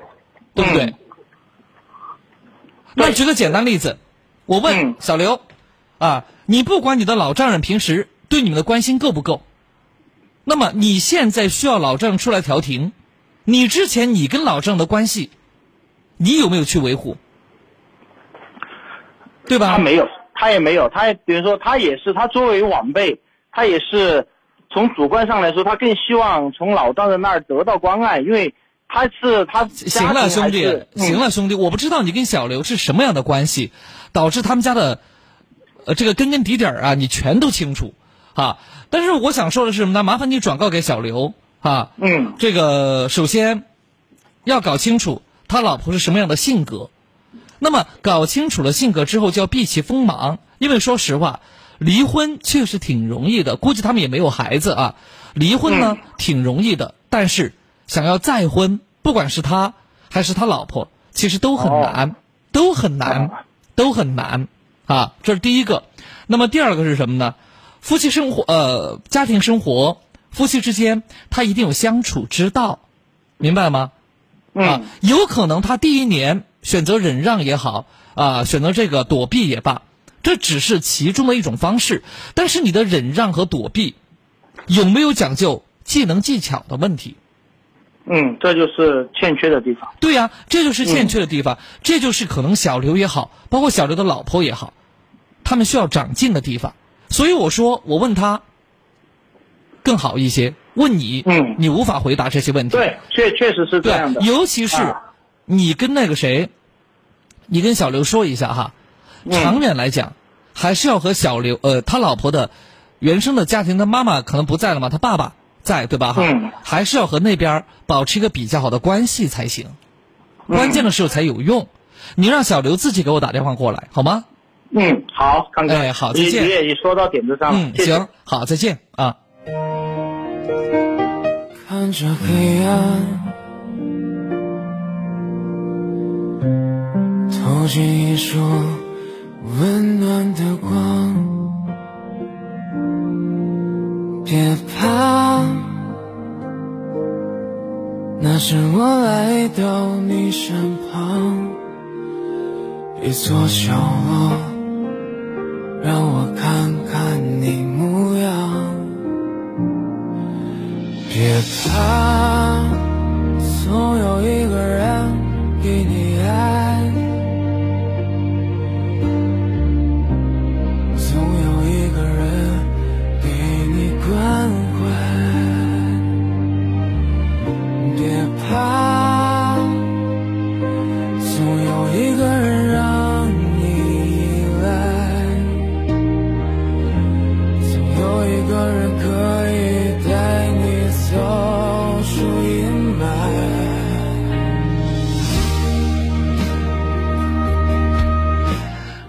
对不对？那举个简单例子，我问小刘，啊，你不管你的老丈人平时对你们的关心够不够，那么你现在需要老丈人出来调停，你之前你跟老丈人的关系，你有没有去维护？对吧？他没有。他也没有，他也比如说，他也是，他作为晚辈，他也是从主观上来说，他更希望从老丈人那儿得到关爱，因为他是他行了，兄弟，行了，兄弟，我不知道你跟小刘是什么样的关系，导致他们家的呃这个根根底底儿啊，你全都清楚啊。但是我想说的是什么呢？麻烦你转告给小刘啊，嗯，这个首先要搞清楚他老婆是什么样的性格。那么搞清楚了性格之后，就要避其锋芒。因为说实话，离婚确实挺容易的，估计他们也没有孩子啊。离婚呢挺容易的，但是想要再婚，不管是他还是他老婆，其实都很难，都很难，都很难啊。这是第一个。那么第二个是什么呢？夫妻生活，呃，家庭生活，夫妻之间他一定有相处之道，明白吗？啊，有可能他第一年。选择忍让也好，啊，选择这个躲避也罢，这只是其中的一种方式。但是你的忍让和躲避，有没有讲究技能技巧的问题？嗯，这就是欠缺的地方。对呀，这就是欠缺的地方，这就是可能小刘也好，包括小刘的老婆也好，他们需要长进的地方。所以我说，我问他更好一些，问你，嗯，你无法回答这些问题。对，确确实是这样的。尤其是你跟那个谁。你跟小刘说一下哈，长远来讲，还是要和小刘呃他老婆的原生的家庭他妈妈可能不在了嘛，他爸爸在对吧哈？还是要和那边保持一个比较好的关系才行，关键的时候才有用。你让小刘自己给我打电话过来好吗？嗯，好，看看。哎，好，再见。你也说到点子上了。嗯，行，好，再见啊。看着黑暗。投进一束温暖的光，别怕，那是我来到你身旁，一座角落，让我看看你模样，别怕，总有一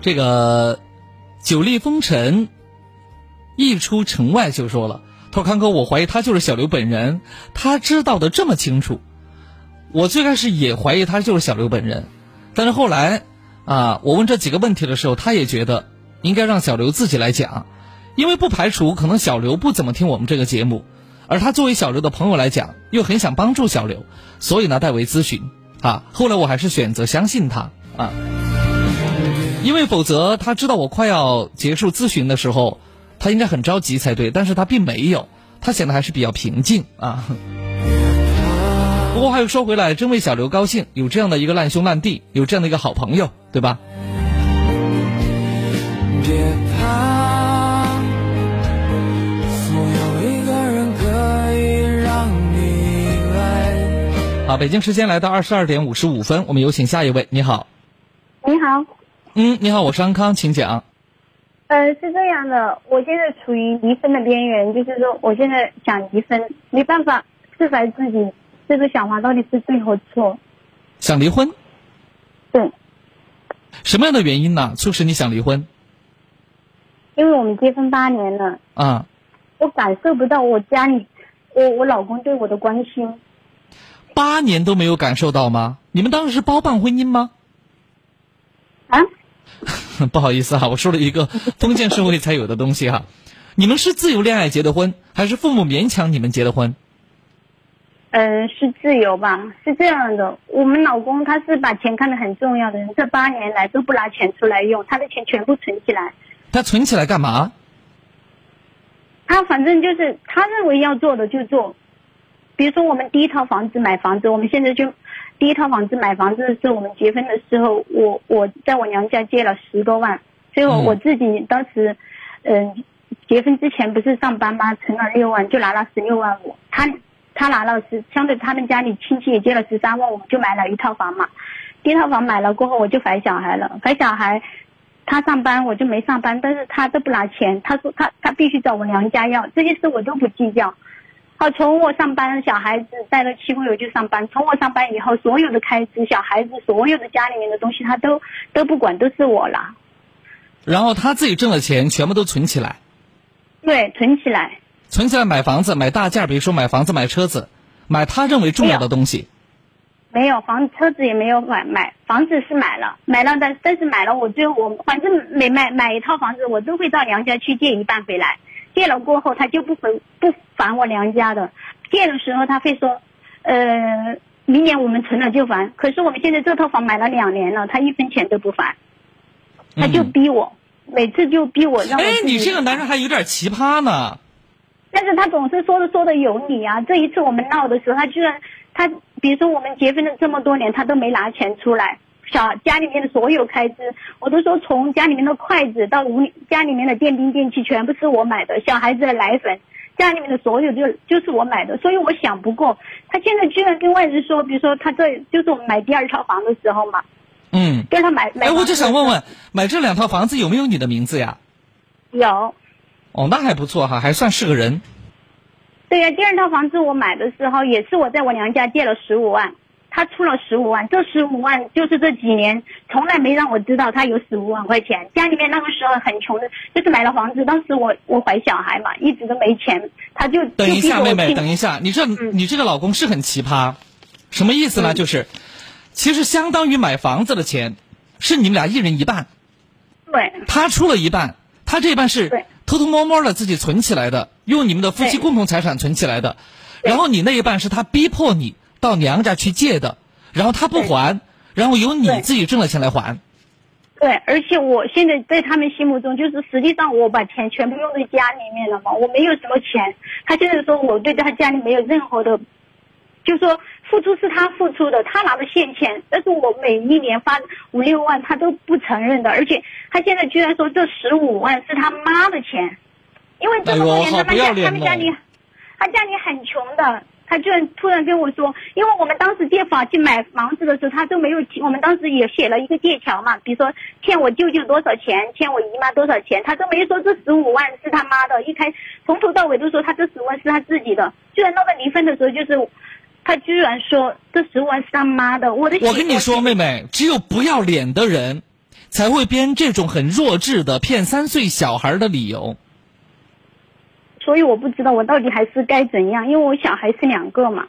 这个久立风尘，一出城外就说了。说康哥，我怀疑他就是小刘本人，他知道的这么清楚。我最开始也怀疑他就是小刘本人，但是后来，啊，我问这几个问题的时候，他也觉得应该让小刘自己来讲，因为不排除可能小刘不怎么听我们这个节目，而他作为小刘的朋友来讲，又很想帮助小刘，所以呢代为咨询。啊，后来我还是选择相信他啊，因为否则他知道我快要结束咨询的时候，他应该很着急才对，但是他并没有，他显得还是比较平静啊。不过话又说回来，真为小刘高兴，有这样的一个烂兄烂弟，有这样的一个好朋友，对吧？别怕，总有一个人可以让你来。好，北京时间来到二十二点五十五分，我们有请下一位。你好，你好，嗯，你好，我是安康，请讲。呃，是这样的，我现在处于离婚的边缘，就是说，我现在想离婚，没办法释怀自己。这个想法到底是对和错？想离婚？对。什么样的原因呢？促使你想离婚？因为我们结婚八年了。啊。我感受不到我家里，我我老公对我的关心。八年都没有感受到吗？你们当时是包办婚姻吗？啊？不好意思哈，我说了一个封建社会才有的东西哈。你们是自由恋爱结的婚，还是父母勉强你们结的婚？嗯，是自由吧？是这样的，我们老公他是把钱看得很重要的人，这八年来都不拿钱出来用，他的钱全部存起来。他存起来干嘛？他反正就是他认为要做的就做，比如说我们第一套房子买房子，我们现在就第一套房子买房子是我们结婚的时候，我我在我娘家借了十多万，最后我自己当时，嗯，结婚之前不是上班吗？存了六万，就拿了十六万五，他。他拿了十，相对他们家里亲戚也借了十三万，我们就买了一套房嘛。第一套房买了过后，我就怀小孩了。怀小孩，他上班我就没上班，但是他都不拿钱。他说他他必须找我娘家要，这些事我都不计较。好，从我上班，小孩子带了七个月就上班。从我上班以后，所有的开支，小孩子所有的家里面的东西，他都都不管，都是我了。然后他自己挣的钱全部都存起来。对，存起来。存起来买房子，买大件，比如说买房子、买车子，买他认为重要的东西。没有房车子也没有买，买房子是买了，买了但但是买了，我最后我反正每买买一套房子，我都会到娘家去借一半回来。借了过后，他就不回不还我娘家的。借的时候他会说，呃，明年我们存了就还。可是我们现在这套房买了两年了，他一分钱都不还，他就逼我，每次就逼我让。哎，你这个男人还有点奇葩呢。但是他总是说的说的有理啊！这一次我们闹的时候，他居然他，比如说我们结婚了这么多年，他都没拿钱出来。小家里面的所有开支，我都说从家里面的筷子到屋家里面的电冰电器，全部是我买的。小孩子的奶粉，家里面的所有就就是我买的。所以我想不过，他现在居然跟外人说，比如说他这就是我们买第二套房的时候嘛。嗯。跟他买买。哎，我就想问问，买这两套房子有没有你的名字呀？有。哦，那还不错哈，还算是个人。对呀，第二套房子我买的时候也是我在我娘家借了十五万，他出了十五万，这十五万就是这几年从来没让我知道他有十五万块钱。家里面那个时候很穷的，就是买了房子，当时我我怀小孩嘛，一直都没钱，他就等一下，妹妹，等一下，你这你这个老公是很奇葩，什么意思呢？就是，其实相当于买房子的钱，是你们俩一人一半，对，他出了一半，他这一半是。偷偷摸摸的自己存起来的，用你们的夫妻共同财产存起来的，然后你那一半是他逼迫你到娘家去借的，然后他不还，然后由你自己挣了钱来还。对，而且我现在在他们心目中，就是实际上我把钱全部用在家里面了嘛，我没有什么钱。他现在说我对他家里没有任何的。就说付出是他付出的，他拿的现钱，但是我每一年发五六万，他都不承认的，而且他现在居然说这十五万是他妈的钱，因为这么多年他们家他们家里，他家里很穷的，他居然突然跟我说，因为我们当时借房去买房子的时候，他都没有，我们当时也写了一个借条嘛，比如说欠我舅舅多少钱，欠我姨妈多少钱，他都没说这十五万是他妈的，一开从头到尾都说他这十万是他自己的，居然闹到离婚的时候就是。他居然说这十万是他妈的，我的。我跟你说，妹妹，只有不要脸的人，才会编这种很弱智的骗三岁小孩的理由。所以我不知道我到底还是该怎样，因为我小孩是两个嘛。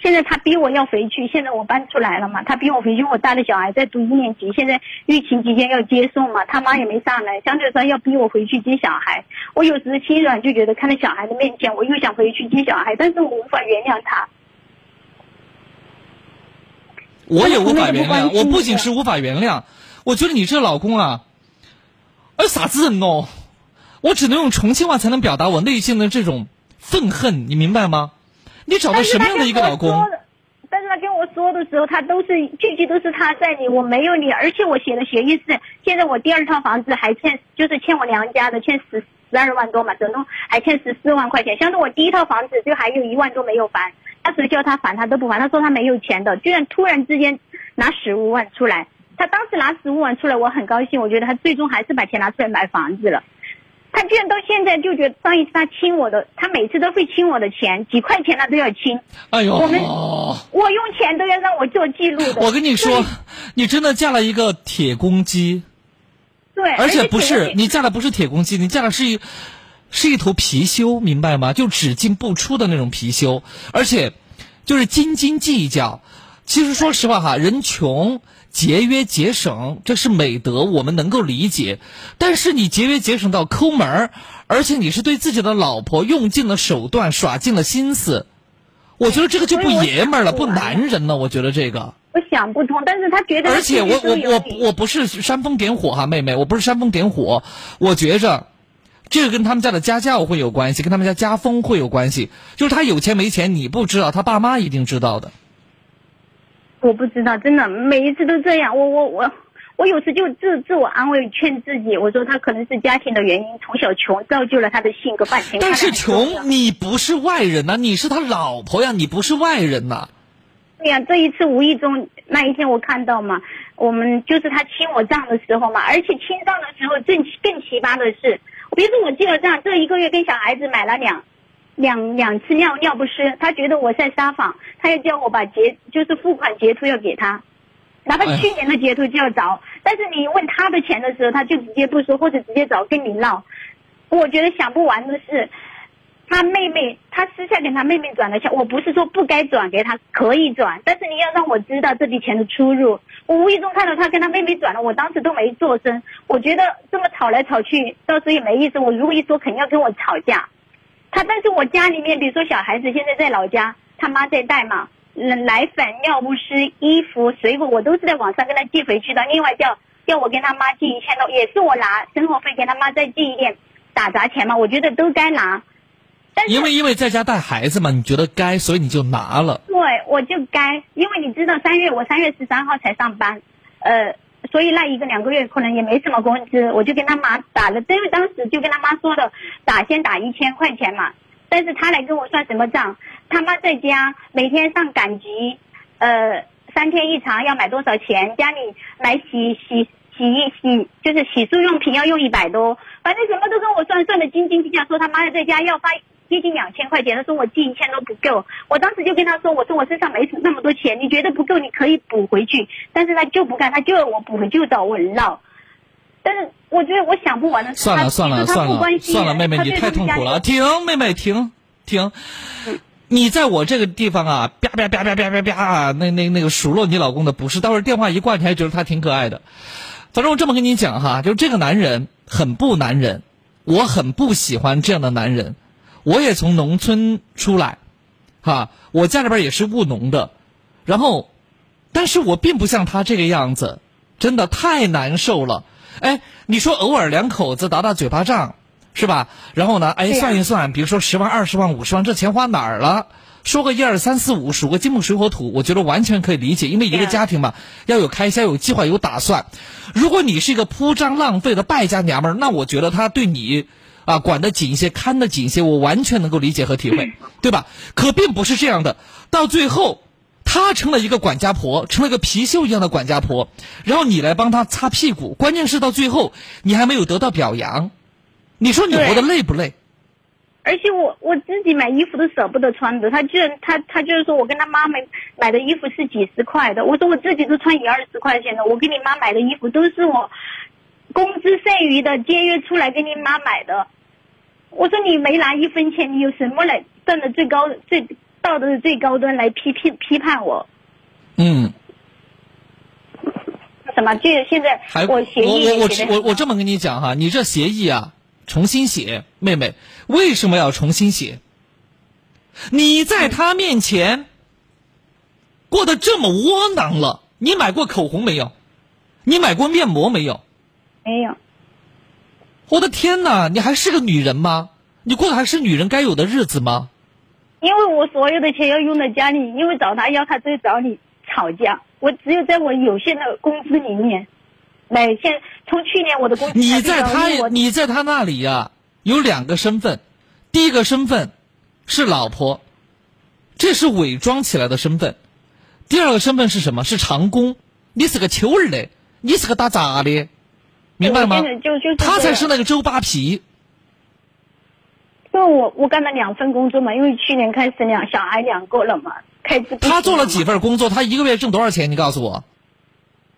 现在他逼我要回去，现在我搬出来了嘛，他逼我回去，我带的小孩在读一年级，现在疫情期间要接送嘛，他妈也没上来，相对说要逼我回去接小孩。我有时心软，就觉得看在小孩的面前，我又想回去接小孩，但是我无法原谅他。我也无法原谅，我不仅是无法原谅，我觉得你这老公啊，哎啥子人哦？我只能用重庆话才能表达我内心的这种愤恨，你明白吗？你找到什么样的一个老公？但是他跟我说的时候，他都是句句都是他在理，我没有理，而且我写的协议是，现在我第二套房子还欠，就是欠我娘家的，欠十十二万多嘛，总共还欠十四万块钱。相对我第一套房子就还有一万多没有还，当时叫他还他都不还，他说他没有钱的，居然突然之间拿十五万出来，他当时拿十五万出来，我很高兴，我觉得他最终还是把钱拿出来买房子了。他居然到现在就觉得上一次他亲我的，他每次都会亲我的钱，几块钱他都要亲。哎呦，我们我用钱都要让我做记录的。我跟你说，你真的嫁了一个铁公鸡。对，而且不是你嫁的不是铁公鸡，你嫁的是一是一头貔貅，明白吗？就只进不出的那种貔貅，而且就是斤斤计较。其实说实话哈，人穷。节约节省，这是美德，我们能够理解。但是你节约节省到抠门儿，而且你是对自己的老婆用尽了手段，耍尽了心思，我觉得这个就不爷们儿了，不男人了。我觉得这个我想不通，但是他觉得而且我我我我不是煽风点火哈，妹妹，我不是煽风点火，我觉着这个跟他们家的家教会有关系，跟他们家家风会有关系。就是他有钱没钱你不知道，他爸妈一定知道的。我不知道，真的每一次都这样。我我我我有时就自自我安慰，劝自己，我说他可能是家庭的原因，从小穷造就了他的性格。半天但是穷，你不是外人呐，你是他老婆呀，你不是外人呐。对呀，这一次无意中那一天我看到嘛，我们就是他清我账的时候嘛，而且清账的时候更更奇葩的是，比如说我记了账，这一个月跟小孩子买了两。两两次尿尿不湿，他觉得我在撒谎，他要叫我把截就是付款截图要给他，哪怕去年的截图就要找，但是你问他的钱的时候，他就直接不说或者直接找跟你闹。我觉得想不完的是，他妹妹他私下给他妹妹转的钱，我不是说不该转给他，可以转，但是你要让我知道这笔钱的出入。我无意中看到他跟他妹妹转了，我当时都没做声，我觉得这么吵来吵去，到时候也没意思。我如果一说，肯定要跟我吵架。他但是我家里面，比如说小孩子现在在老家，他妈在带嘛，奶粉、尿不湿、衣服、水果，我都是在网上跟他寄回去的。另外叫叫我跟他妈寄一千多，也是我拿生活费给他妈再寄一点打杂钱嘛。我觉得都该拿。但是因为因为在家带孩子嘛，你觉得该，所以你就拿了。对，我就该，因为你知道三月我三月十三号才上班，呃。所以那一个两个月可能也没什么工资，我就跟他妈打了，因为当时就跟他妈说的，打先打一千块钱嘛。但是他来跟我算什么账？他妈在家每天上赶集，呃，三天一场要买多少钱？家里买洗洗洗衣洗就是洗漱用品要用一百多，反正什么都跟我算，算的斤斤计较。说他妈在家要发。接近两千块钱，他说我借一千都不够，我当时就跟他说，我说我身上没那么多钱，你觉得不够你可以补回去，但是他就不干，他就要我补回去找我闹，但是我觉得我想不完的算了算了算了算了，妹妹你太痛苦了，停，妹妹停停，你在我这个地方啊，啪啪啪啪啪啪啪，那那那个数落你老公的不是，待会儿电话一挂，你还觉得他挺可爱的，反正我这么跟你讲哈，就这个男人很不男人，我很不喜欢这样的男人。我也从农村出来，哈，我家里边也是务农的，然后，但是我并不像他这个样子，真的太难受了。哎，你说偶尔两口子打打嘴巴仗，是吧？然后呢，哎，算一算，比如说十万、二十万、五十万，这钱花哪儿了？说个一二三四五，数个金木水火土，我觉得完全可以理解，因为一个家庭嘛，要有开销、有计划、有打算。如果你是一个铺张浪费的败家娘们儿，那我觉得他对你。啊，管得紧一些，看得紧一些，我完全能够理解和体会，对吧？可并不是这样的，到最后，她成了一个管家婆，成了一个貔貅一样的管家婆，然后你来帮她擦屁股，关键是到最后你还没有得到表扬，你说你活得累不累？而且我我自己买衣服都舍不得穿的，他居然他他就是说我跟他妈买买的衣服是几十块的，我说我自己都穿一二十块钱的，我给你妈买的衣服都是我工资剩余的节约出来给你妈买的。我说你没拿一分钱，你有什么来站的最高最道德的最高端来批批批判我？嗯。什么？就是现在我协议我我我我这么跟你讲哈，你这协议啊，重新写，妹妹，为什么要重新写？你在他面前过得这么窝囊了，你买过口红没有？你买过面膜没有？没有。我的天哪，你还是个女人吗？你过的还是女人该有的日子吗？因为我所有的钱要用在家里，因为找他要，他就找你吵架。我只有在我有限的工资里面，每天从去年我的工资。你在他你在他那里呀，有两个身份，第一个身份是老婆，这是伪装起来的身份；第二个身份是什么？是长工，你是个秋儿的，你是个打杂的，明白吗？就就他才是那个周扒皮。因为我我干了两份工作嘛，因为去年开始两小孩两个了嘛。开他做了几份工作？他一个月挣多少钱？你告诉我。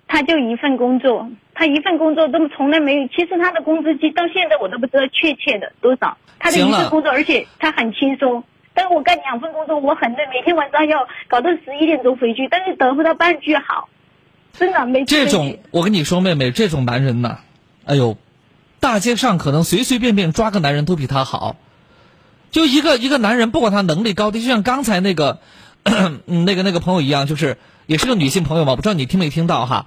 他就一份工作，他一份工作都从来没有。其实他的工资其到现在我都不知道确切的多少。他的一份工作，而且他很轻松。但是我干两份工作，我很累，每天晚上要搞到十一点钟回去，但是得不到半句好，真的没。这种我跟你说，妹妹，这种男人呐，哎呦，大街上可能随随便便抓个男人都比他好。就一个一个男人，不管他能力高低，就像刚才那个。那个那个朋友一样，就是也是个女性朋友嘛，不知道你听没听到哈。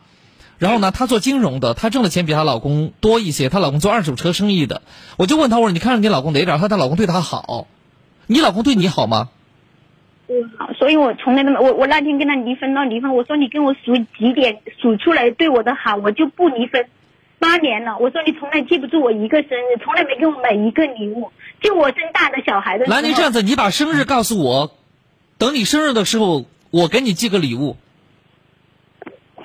然后呢，她做金融的，她挣的钱比她老公多一些。她老公做二手车生意的，我就问她，我说你看着你老公哪点？她她老公对她好，你老公对你好吗？嗯，好，所以我从来都没我我那天跟他离婚闹离婚，我说你跟我数几点数出来对我的好，我就不离婚。八年了，我说你从来记不住我一个生日，从来没给我买一个礼物，就我生大的小孩的。来，你这样子，你把生日告诉我。等你生日的时候，我给你寄个礼物。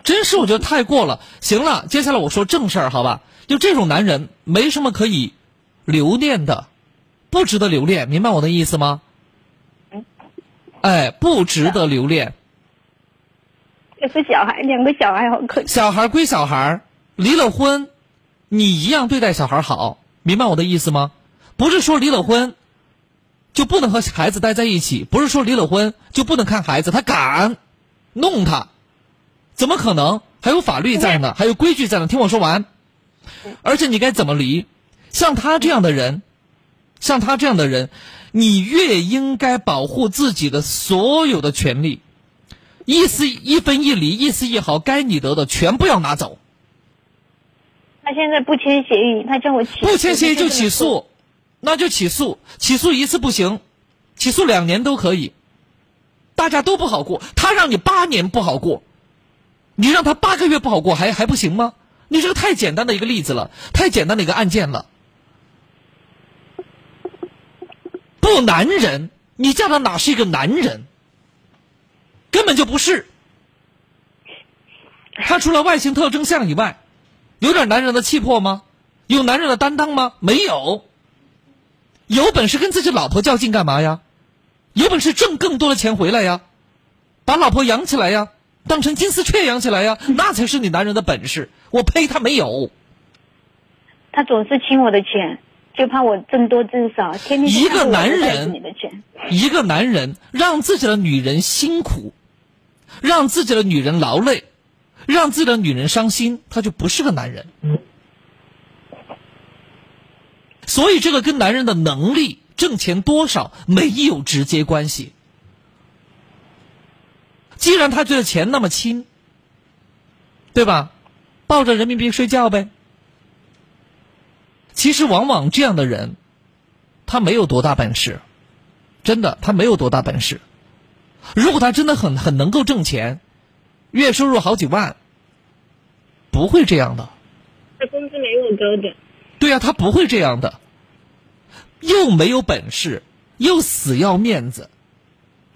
真是我觉得太过了。行了，接下来我说正事儿，好吧？就这种男人，没什么可以留恋的，不值得留恋，明白我的意思吗？哎，不值得留恋。这是小孩，两个小孩好可。小孩归小孩，离了婚，你一样对待小孩好，明白我的意思吗？不是说离了婚。就不能和孩子待在一起？不是说离了婚就不能看孩子？他敢弄他，怎么可能？还有法律在呢，还有规矩在呢。听我说完。而且你该怎么离？像他这样的人，像他这样的人，你越应该保护自己的所有的权利，一丝一分一厘，一丝一毫，该你得的全部要拿走。他现在不签协议，他叫我起不签协议就起诉。那就起诉，起诉一次不行，起诉两年都可以。大家都不好过，他让你八年不好过，你让他八个月不好过还还不行吗？你这个太简单的一个例子了，太简单的一个案件了。不男人，你嫁的哪是一个男人？根本就不是。他除了外形特征像以外，有点男人的气魄吗？有男人的担当吗？没有。有本事跟自己老婆较劲干嘛呀？有本事挣更多的钱回来呀，把老婆养起来呀，当成金丝雀养起来呀，那才是你男人的本事。我呸，他没有。他总是侵我的钱，就怕我挣多挣少，天天一个男人，一个男人让自己的女人辛苦，让自己的女人劳累，让自己的女人伤心，他就不是个男人。所以，这个跟男人的能力、挣钱多少没有直接关系。既然他觉得钱那么轻，对吧？抱着人民币睡觉呗。其实，往往这样的人，他没有多大本事，真的，他没有多大本事。如果他真的很很能够挣钱，月收入好几万，不会这样的。他工资没我高的。对呀，他不会这样的，又没有本事，又死要面子，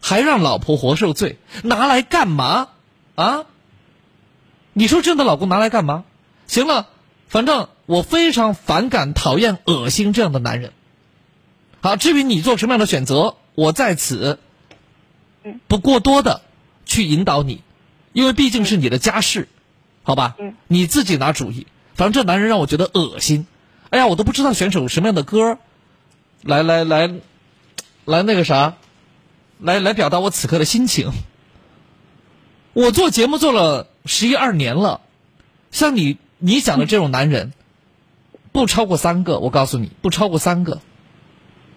还让老婆活受罪，拿来干嘛？啊？你说这样的老公拿来干嘛？行了，反正我非常反感、讨厌、恶心这样的男人。好，至于你做什么样的选择，我在此不过多的去引导你，因为毕竟是你的家事，好吧？你自己拿主意。反正这男人让我觉得恶心。哎呀，我都不知道选首什么样的歌，来来来，来那个啥，来来表达我此刻的心情。我做节目做了十一二年了，像你你讲的这种男人，不超过三个。我告诉你，不超过三个。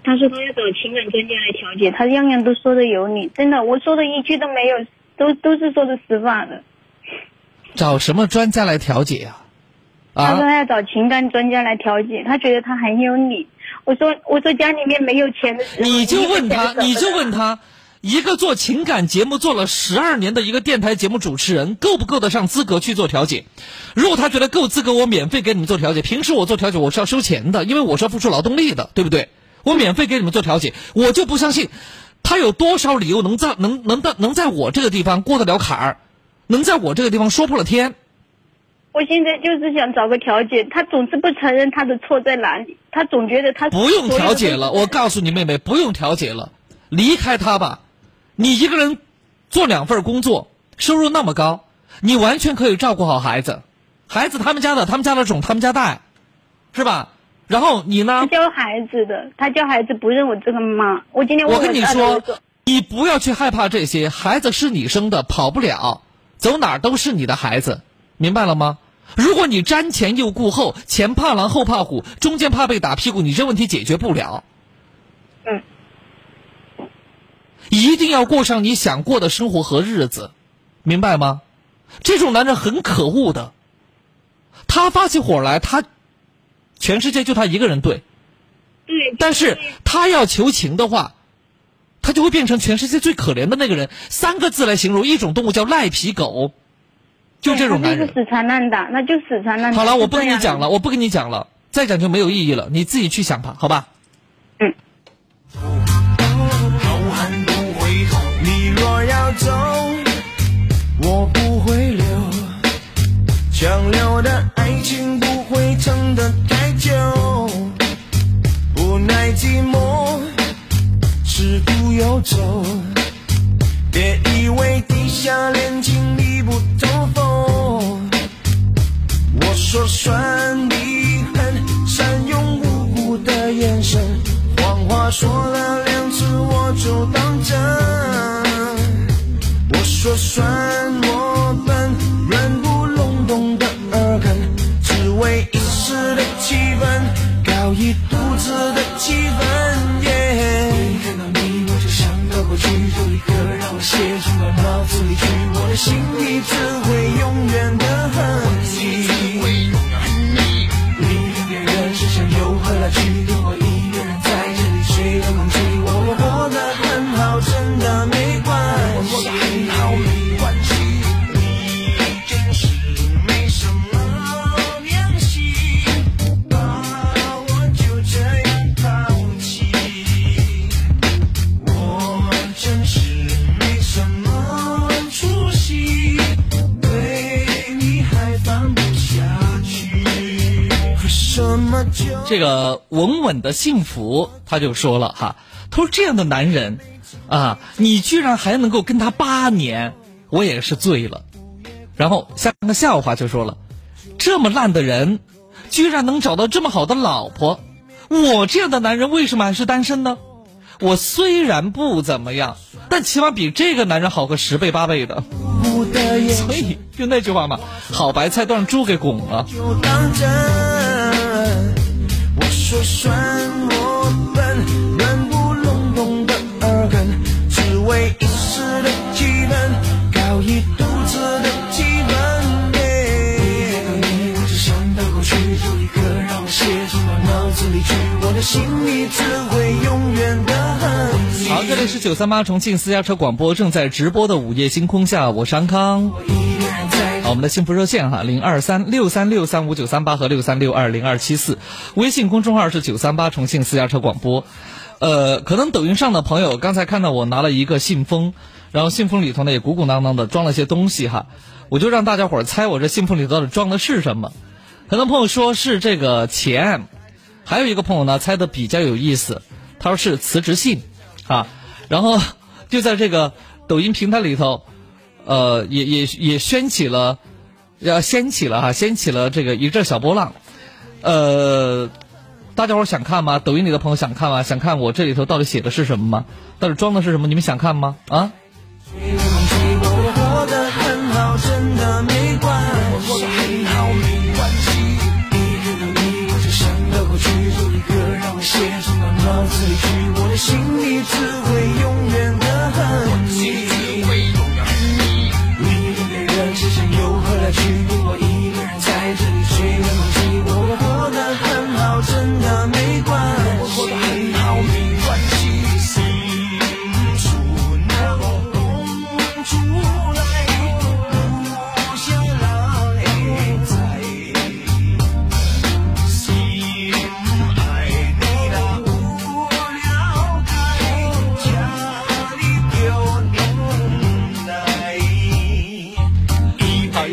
他说他要找情感专家来调解，他样样都说的有理，真的，我说的一句都没有，都都是说的实话的。找什么专家来调解呀？他说他要找情感专家来调解，他觉得他很有理。我说我说家里面没有钱的时候，你就问他，你就问他。一个做情感节目做了十二年的一个电台节目主持人，够不够得上资格去做调解？如果他觉得够资格，我免费给你们做调解。平时我做调解我是要收钱的，因为我是要付出劳动力的，对不对？我免费给你们做调解，我就不相信他有多少理由能在能能在能在我这个地方过得了坎儿，能在我这个地方说破了天。我现在就是想找个调解，他总是不承认他的错在哪里，他总觉得他不用调解了。我告诉你妹妹，不用调解了，离开他吧。你一个人做两份工作，收入那么高，你完全可以照顾好孩子。孩子他们家的，他们家的种，他们家带，是吧？然后你呢？教孩子的，他教孩子不认我这个妈。我今天我跟你说，你不要去害怕这些，孩子是你生的，跑不了，走哪儿都是你的孩子，明白了吗？如果你瞻前又顾后，前怕狼后怕虎，中间怕被打屁股，你这问题解决不了。嗯。一定要过上你想过的生活和日子，明白吗？这种男人很可恶的，他发起火来，他全世界就他一个人对。对。但是他要求情的话，他就会变成全世界最可怜的那个人。三个字来形容一种动物叫赖皮狗，就这种男人。死缠烂打，那就死缠烂打。好了，我不跟你讲了，我不跟你讲了，再讲就没有意义了，你自己去想吧，好吧？嗯。走，我不会留，强留的爱情不会撑得不游走，别以为地下恋情密不透风，我说算你狠，善用无辜的眼神，谎话说了两次我就当真。我说算我笨，软不隆咚的耳根，只为一时的气氛，搞一肚子的气氛。过去，就立刻让我写进了脑子里去，我的心里只会永远的恨你。离开别人，是想又回来去，这个稳稳的幸福，他就说了哈，他说这样的男人，啊，你居然还能够跟他八年，我也是醉了。然后下个笑话就说了，这么烂的人，居然能找到这么好的老婆，我这样的男人为什么还是单身呢？我虽然不怎么样，但起码比这个男人好个十倍八倍的。所以就那句话嘛，好白菜都让猪给拱了。说算我笨，软不隆咚的耳根，只为一时的气氛，搞一肚子的气氛。一看到你，我只想到过去，有一个让我写进了脑子里去，我的心里只会永远的恨你。好，这里是九三八重庆私家车广播正在直播的午夜星空下，我是安康。我们的幸福热线哈，零二三六三六三五九三八和六三六二零二七四，微信公众号是九三八重庆私家车广播。呃，可能抖音上的朋友刚才看到我拿了一个信封，然后信封里头呢也鼓鼓囊囊的装了些东西哈，我就让大家伙儿猜我这信封里到底装的是什么。很多朋友说是这个钱，还有一个朋友呢猜的比较有意思，他说是辞职信啊，然后就在这个抖音平台里头。呃，也也也掀起了，要掀起了哈，掀起了这个一阵小波浪。呃，大家伙想看吗？抖音里的朋友想看吗？想看我这里头到底写的是什么吗？到底装的是什么？你们想看吗？啊？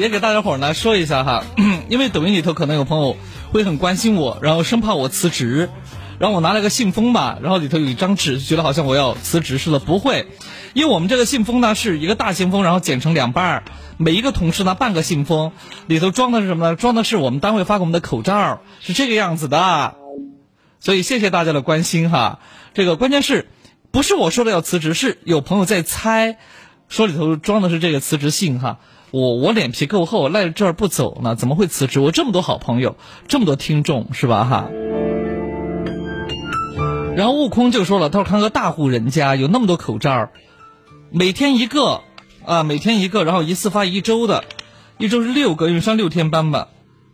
也给大家伙儿呢说一下哈，因为抖音里头可能有朋友会很关心我，然后生怕我辞职，然后我拿了个信封吧，然后里头有一张纸，觉得好像我要辞职似的。不会，因为我们这个信封呢是一个大信封，然后剪成两半儿，每一个同事呢半个信封，里头装的是什么呢？装的是我们单位发给我们的口罩，是这个样子的。所以谢谢大家的关心哈。这个关键是，不是我说的要辞职，是有朋友在猜，说里头装的是这个辞职信哈。我我脸皮够厚，赖在这儿不走呢，怎么会辞职？我这么多好朋友，这么多听众，是吧哈？然后悟空就说了，他说看个大户人家有那么多口罩，每天一个啊，每天一个，然后一次发一周的，一周是六个，因为上六天班吧。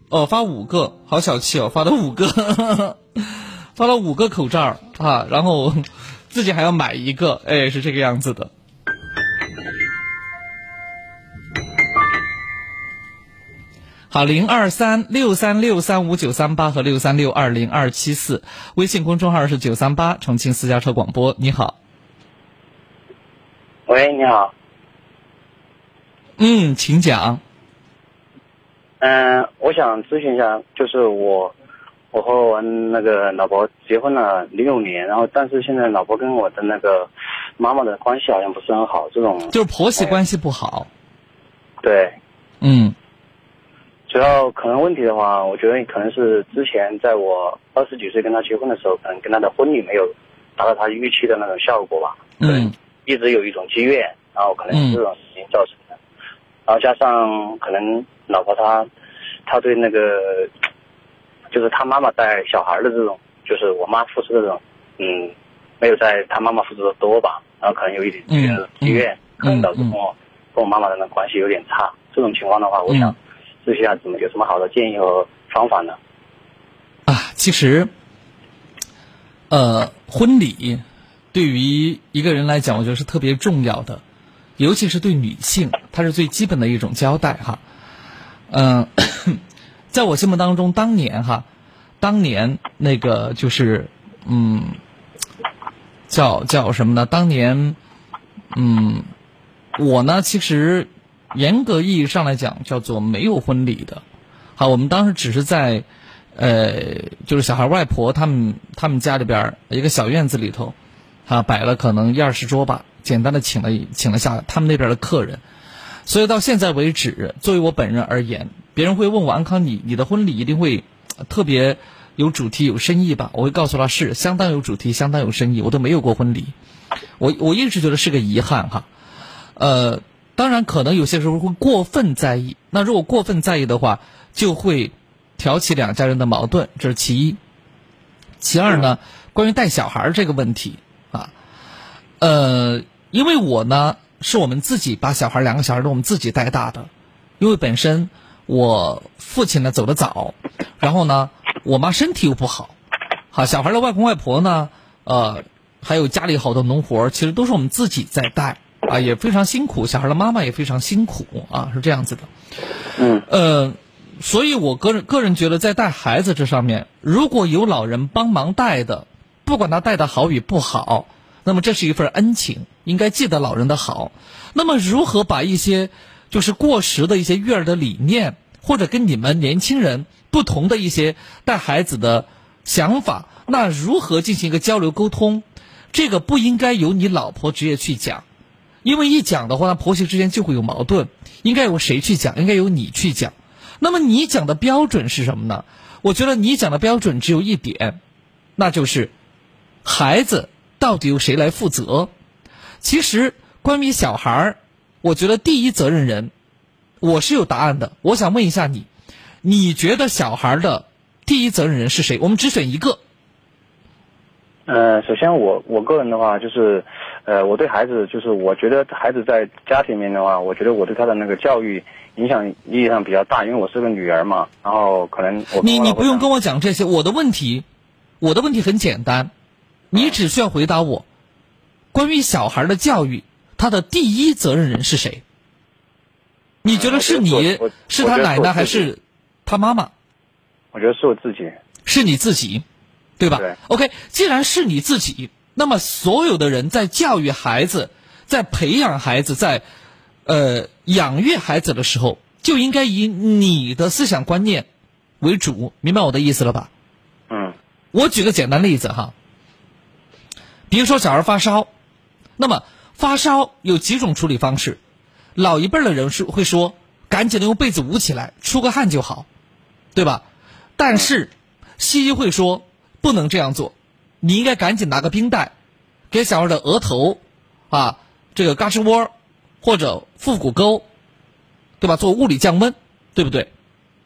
哦，发五个，好小气哦，发了五个，发了五个口罩啊，然后自己还要买一个，哎，是这个样子的。好，零二三六三六三五九三八和六三六二零二七四，微信公众号是九三八重庆私家车广播。你好，喂，你好，嗯，请讲。嗯，我想咨询一下，就是我，我和我那个老婆结婚了零六年，然后但是现在老婆跟我的那个妈妈的关系好像不是很好，这种就是婆媳关系不好。对，嗯。主要可能问题的话，我觉得可能是之前在我二十几岁跟他结婚的时候，可能跟他的婚礼没有达到他预期的那种效果吧。嗯。一直有一种积怨，然后可能是这种事情造成的。然后加上可能老婆她，她对那个，就是她妈妈带小孩的这种，就是我妈付出的这种，嗯，没有在她妈妈付出的多吧。然后可能有一点积怨，积怨可能导致跟我跟我妈妈的那关系有点差。这种情况的话，我想。这下怎么有什么好的建议和方法呢？啊，其实，呃，婚礼对于一个人来讲，我觉得是特别重要的，尤其是对女性，它是最基本的一种交代哈。嗯，在我心目当中，当年哈，当年那个就是嗯，叫叫什么呢？当年，嗯，我呢，其实。严格意义上来讲，叫做没有婚礼的。好，我们当时只是在，呃，就是小孩外婆他们他们家里边一个小院子里头，啊，摆了可能一二十桌吧，简单的请了请了下他们那边的客人。所以到现在为止，作为我本人而言，别人会问我安康，你你的婚礼一定会特别有主题、有深意吧？我会告诉他是相当有主题、相当有深意。我都没有过婚礼，我我一直觉得是个遗憾哈，呃。当然，可能有些时候会过分在意。那如果过分在意的话，就会挑起两家人的矛盾，这是其一。其二呢，关于带小孩这个问题啊，呃，因为我呢是我们自己把小孩两个小孩都我们自己带大的，因为本身我父亲呢走得早，然后呢我妈身体又不好，好小孩的外公外婆呢，呃，还有家里好多农活，其实都是我们自己在带。啊，也非常辛苦，小孩的妈妈也非常辛苦啊，是这样子的。嗯，呃，所以我个人个人觉得，在带孩子这上面，如果有老人帮忙带的，不管他带的好与不好，那么这是一份恩情，应该记得老人的好。那么，如何把一些就是过时的一些育儿的理念，或者跟你们年轻人不同的一些带孩子的想法，那如何进行一个交流沟通？这个不应该由你老婆直接去讲。因为一讲的话，那婆媳之间就会有矛盾。应该由谁去讲？应该由你去讲。那么你讲的标准是什么呢？我觉得你讲的标准只有一点，那就是孩子到底由谁来负责？其实关于小孩儿，我觉得第一责任人，我是有答案的。我想问一下你，你觉得小孩的第一责任人是谁？我们只选一个。呃，首先我我个人的话就是，呃，我对孩子就是，我觉得孩子在家庭里面的话，我觉得我对他的那个教育影响意义上比较大，因为我是个女儿嘛，然后可能我你你不用跟我讲这些，我的问题，我的问题很简单，你只需要回答我，关于小孩的教育，他的第一责任人是谁？你觉得是你是他奶奶还是他妈妈？我觉得是我自己，是你自己。对吧对？OK，既然是你自己，那么所有的人在教育孩子、在培养孩子、在呃养育孩子的时候，就应该以你的思想观念为主，明白我的意思了吧？嗯。我举个简单例子哈，比如说小孩发烧，那么发烧有几种处理方式，老一辈的人是会说，赶紧的用被子捂起来，出个汗就好，对吧？但是西医会说。不能这样做，你应该赶紧拿个冰袋，给小孩的额头，啊，这个嘎吱窝，或者腹股沟，对吧？做物理降温，对不对？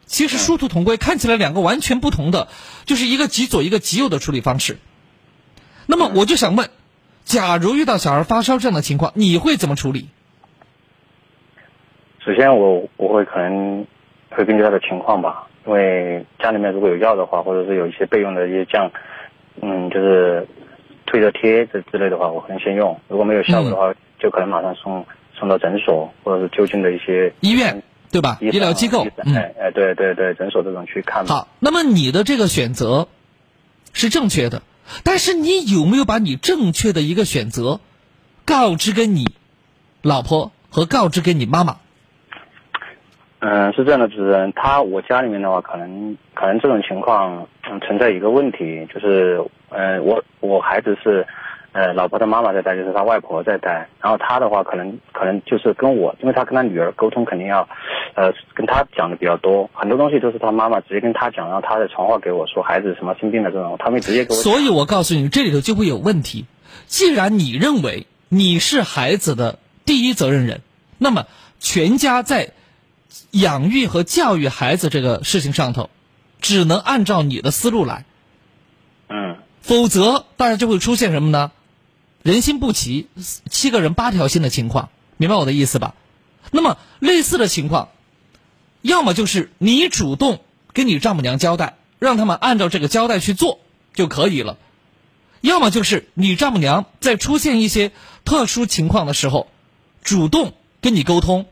其实殊途同归，看起来两个完全不同的，就是一个极左一个极右的处理方式。那么我就想问，假如遇到小孩发烧这样的情况，你会怎么处理？首先，我我会可能会根据他的情况吧。因为家里面如果有药的话，或者是有一些备用的一些降，嗯，就是退热贴这之类的话，我可能先用。如果没有效果的话，就可能马上送送到诊所，或者是就近的一些医院，对吧？医疗机构，哎哎，对对对，诊所这种去看。好，那么你的这个选择是正确的，但是你有没有把你正确的一个选择告知给你老婆和告知给你妈妈？嗯，是这样的，主持人，他我家里面的话，可能可能这种情况存在一个问题，就是嗯，我我孩子是呃老婆的妈妈在带，就是他外婆在带，然后他的话可能可能就是跟我，因为他跟他女儿沟通肯定要呃跟他讲的比较多，很多东西都是他妈妈直接跟他讲，然后他再传话给我说孩子什么生病了这种，他没直接给我。所以我告诉你，这里头就会有问题。既然你认为你是孩子的第一责任人，那么全家在。养育和教育孩子这个事情上头，只能按照你的思路来，嗯，否则大家就会出现什么呢？人心不齐，七个人八条心的情况，明白我的意思吧？那么类似的情况，要么就是你主动跟你丈母娘交代，让他们按照这个交代去做就可以了；要么就是你丈母娘在出现一些特殊情况的时候，主动跟你沟通。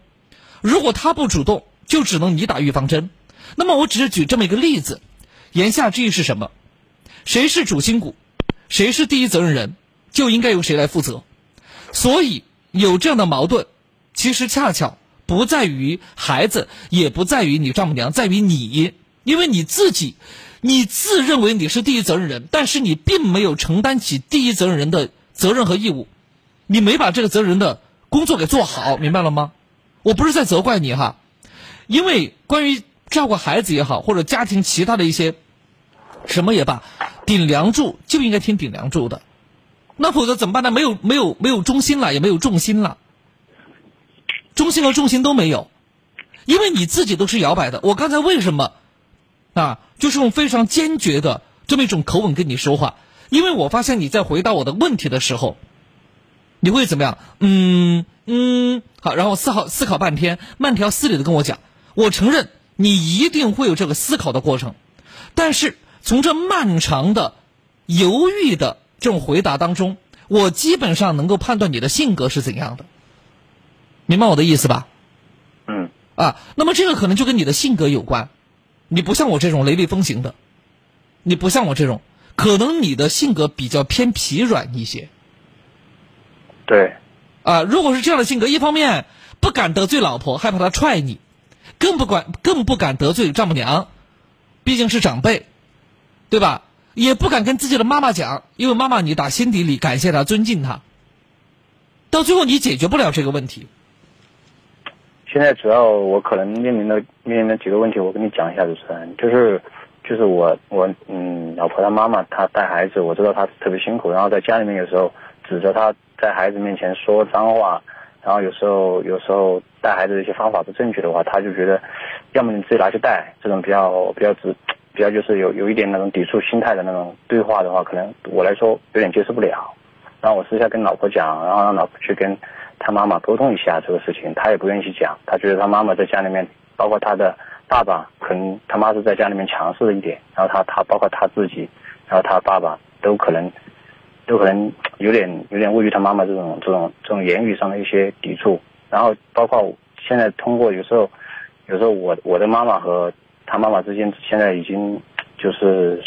如果他不主动，就只能你打预防针。那么我只是举这么一个例子，言下之意是什么？谁是主心骨，谁是第一责任人，就应该由谁来负责。所以有这样的矛盾，其实恰巧不在于孩子，也不在于你丈母娘，在于你，因为你自己，你自认为你是第一责任人，但是你并没有承担起第一责任人的责任和义务，你没把这个责任人的工作给做好，明白了吗？我不是在责怪你哈，因为关于照顾孩子也好，或者家庭其他的一些什么也罢，顶梁柱就应该听顶梁柱的，那否则怎么办呢？没有没有没有中心了，也没有重心了，中心和重心都没有，因为你自己都是摇摆的。我刚才为什么啊，就是用非常坚决的这么一种口吻跟你说话？因为我发现你在回答我的问题的时候，你会怎么样？嗯。嗯，好，然后思考思考半天，慢条斯理的跟我讲。我承认你一定会有这个思考的过程，但是从这漫长的犹豫的这种回答当中，我基本上能够判断你的性格是怎样的。明白我的意思吧？嗯。啊，那么这个可能就跟你的性格有关。你不像我这种雷厉风行的，你不像我这种，可能你的性格比较偏疲软一些。对。啊，如果是这样的性格，一方面不敢得罪老婆，害怕她踹你，更不管更不敢得罪丈母娘，毕竟是长辈，对吧？也不敢跟自己的妈妈讲，因为妈妈你打心底里感谢她、尊敬她，到最后你解决不了这个问题。现在主要我可能面临的面临的几个问题，我跟你讲一下，主持人，就是就是我我嗯，老婆她妈妈她带孩子，我知道她特别辛苦，然后在家里面有时候指着她在孩子面前说脏话，然后有时候有时候带孩子的一些方法不正确的话，他就觉得，要么你自己拿去带，这种比较比较直比较就是有有一点那种抵触心态的那种对话的话，可能我来说有点接受不了。然后我私下跟老婆讲，然后让老婆去跟他妈妈沟通一下这个事情，他也不愿意去讲，他觉得他妈妈在家里面，包括他的爸爸，可能他妈是在家里面强势了一点，然后他他包括他自己，然后他爸爸都可能都可能有点有点位于他妈妈这种这种这种言语上的一些抵触，然后包括现在通过有时候有时候我我的妈妈和他妈妈之间现在已经就是。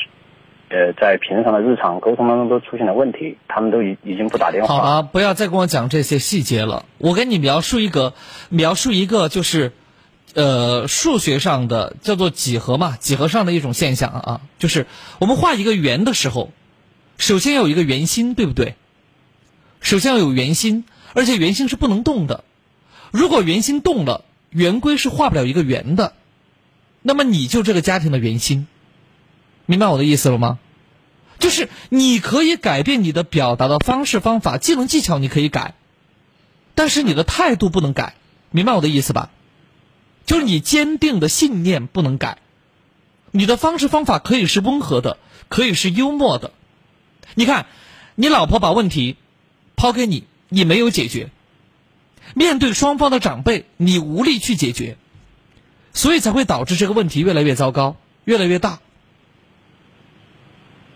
呃，在平常的日常沟通当中都出现了问题，他们都已已经不打电话。好了，不要再跟我讲这些细节了。我给你描述一个，描述一个就是，呃，数学上的叫做几何嘛，几何上的一种现象啊，就是我们画一个圆的时候，首先要有一个圆心，对不对？首先要有圆心，而且圆心是不能动的。如果圆心动了，圆规是画不了一个圆的。那么你就这个家庭的圆心，明白我的意思了吗？就是你可以改变你的表达的方式方法技能技巧，你可以改，但是你的态度不能改，明白我的意思吧？就是你坚定的信念不能改，你的方式方法可以是温和的，可以是幽默的。你看，你老婆把问题抛给你，你没有解决；面对双方的长辈，你无力去解决，所以才会导致这个问题越来越糟糕，越来越大。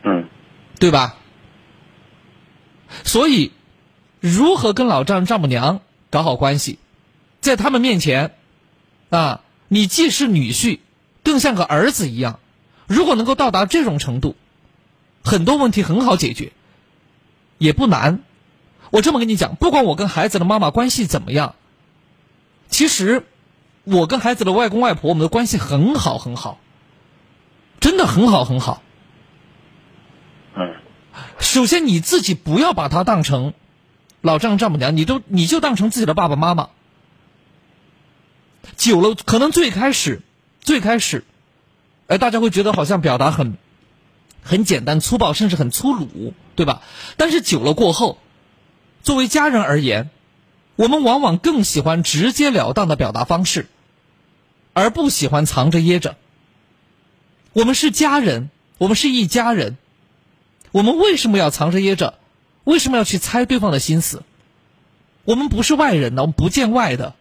嗯对吧？所以，如何跟老丈人、丈母娘搞好关系，在他们面前，啊，你既是女婿，更像个儿子一样。如果能够到达这种程度，很多问题很好解决，也不难。我这么跟你讲，不管我跟孩子的妈妈关系怎么样，其实我跟孩子的外公外婆，我们的关系很好很好，真的很好很好。嗯首先你自己不要把他当成老丈丈母娘，你都你就当成自己的爸爸妈妈。久了，可能最开始，最开始，哎，大家会觉得好像表达很很简单粗暴，甚至很粗鲁，对吧？但是久了过后，作为家人而言，我们往往更喜欢直截了当的表达方式，而不喜欢藏着掖着。我们是家人，我们是一家人。我们为什么要藏着掖着？为什么要去猜对方的心思？我们不是外人呢，我们不见外的，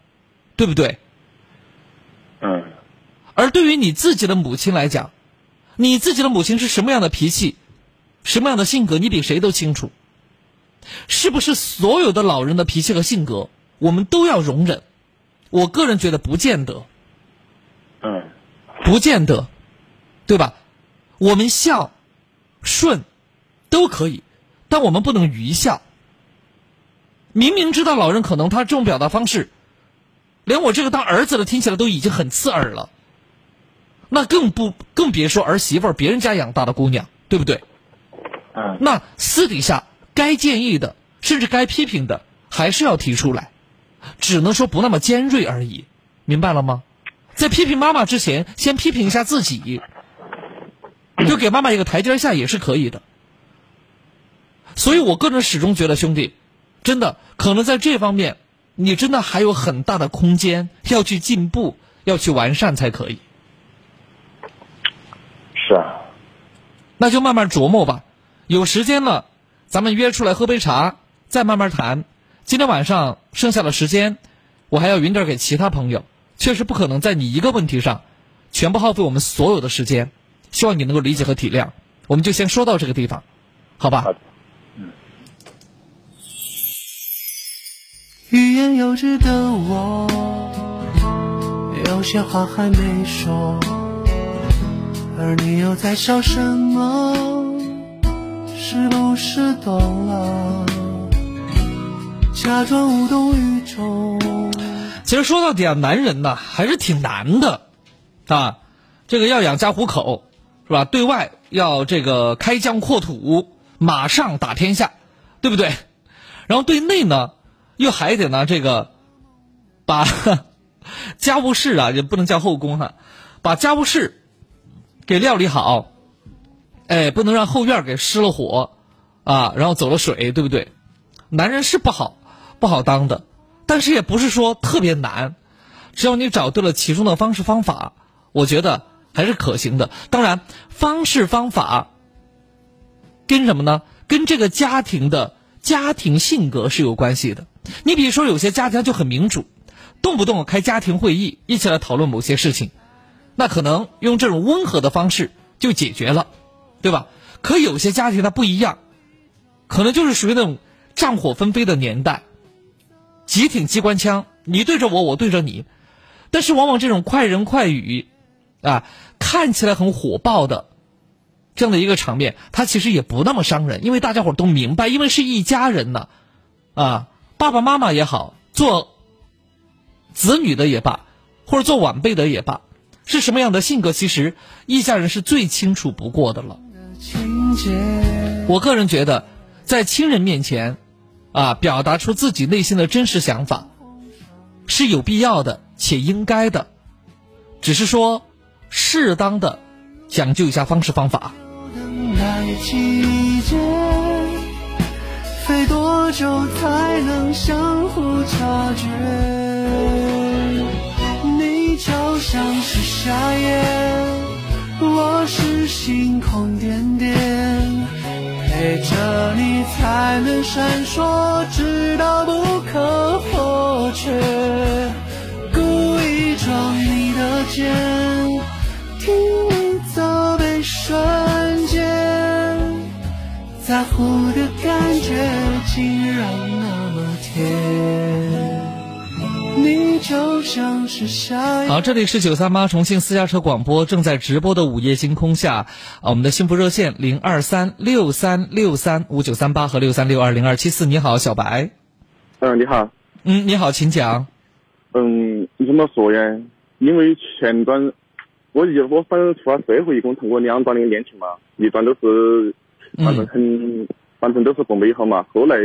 对不对？嗯。而对于你自己的母亲来讲，你自己的母亲是什么样的脾气，什么样的性格，你比谁都清楚。是不是所有的老人的脾气和性格，我们都要容忍？我个人觉得不见得。嗯。不见得，对吧？我们孝顺。都可以，但我们不能愚孝。明明知道老人可能他这种表达方式，连我这个当儿子的听起来都已经很刺耳了，那更不更别说儿媳妇儿别人家养大的姑娘，对不对？嗯。那私底下该建议的，甚至该批评的，还是要提出来，只能说不那么尖锐而已，明白了吗？在批评妈妈之前，先批评一下自己，就给妈妈一个台阶下也是可以的。所以，我个人始终觉得，兄弟，真的可能在这方面，你真的还有很大的空间要去进步，要去完善才可以。是啊，那就慢慢琢磨吧。有时间了，咱们约出来喝杯茶，再慢慢谈。今天晚上剩下的时间，我还要匀点给其他朋友，确实不可能在你一个问题上全部耗费我们所有的时间。希望你能够理解和体谅。我们就先说到这个地方，好吧嗯？欲言又止的我，有些话还没说，而你又在笑什么？是不是懂了？假装无动于衷。其实说到底啊，男人呢还是挺难的啊。这个要养家糊口，是吧？对外要这个开疆扩土，马上打天下，对不对？然后对内呢？又还得呢，这个把 家务事啊，也不能叫后宫哈，把家务事给料理好，哎，不能让后院给失了火，啊，然后走了水，对不对？男人是不好，不好当的，但是也不是说特别难，只要你找对了其中的方式方法，我觉得还是可行的。当然，方式方法跟什么呢？跟这个家庭的家庭性格是有关系的。你比如说，有些家庭就很民主，动不动开家庭会议，一起来讨论某些事情，那可能用这种温和的方式就解决了，对吧？可有些家庭它不一样，可能就是属于那种。战火纷飞的年代，几挺机关枪，你对着我，我对着你，但是往往这种快人快语，啊，看起来很火爆的这样的一个场面，它其实也不那么伤人，因为大家伙都明白，因为是一家人呢，啊，爸爸妈妈也好，做子女的也罢，或者做晚辈的也罢，是什么样的性格，其实一家人是最清楚不过的了。我个人觉得，在亲人面前。啊，表达出自己内心的真实想法，是有必要的且应该的，只是说适当的讲究一下方式方法。飞多久才能相互察觉？就像是夏夜，我是星空点点。陪着你才能闪烁，直到不可或缺。故意撞你的肩，听你责备瞬间，在乎的感觉竟然那么甜。你就像是好，这里是九三八重庆私家车广播正在直播的午夜星空下，啊，我们的幸福热线零二三六三六三五九三八和六三六二零二七四，你好，小白。嗯，你好。嗯，你好，请讲。嗯，你怎么说呀？因为前段，我一我反正出了社会，一共谈过两段的恋情嘛，一段都是，反正很，反正都是不美好嘛，后来。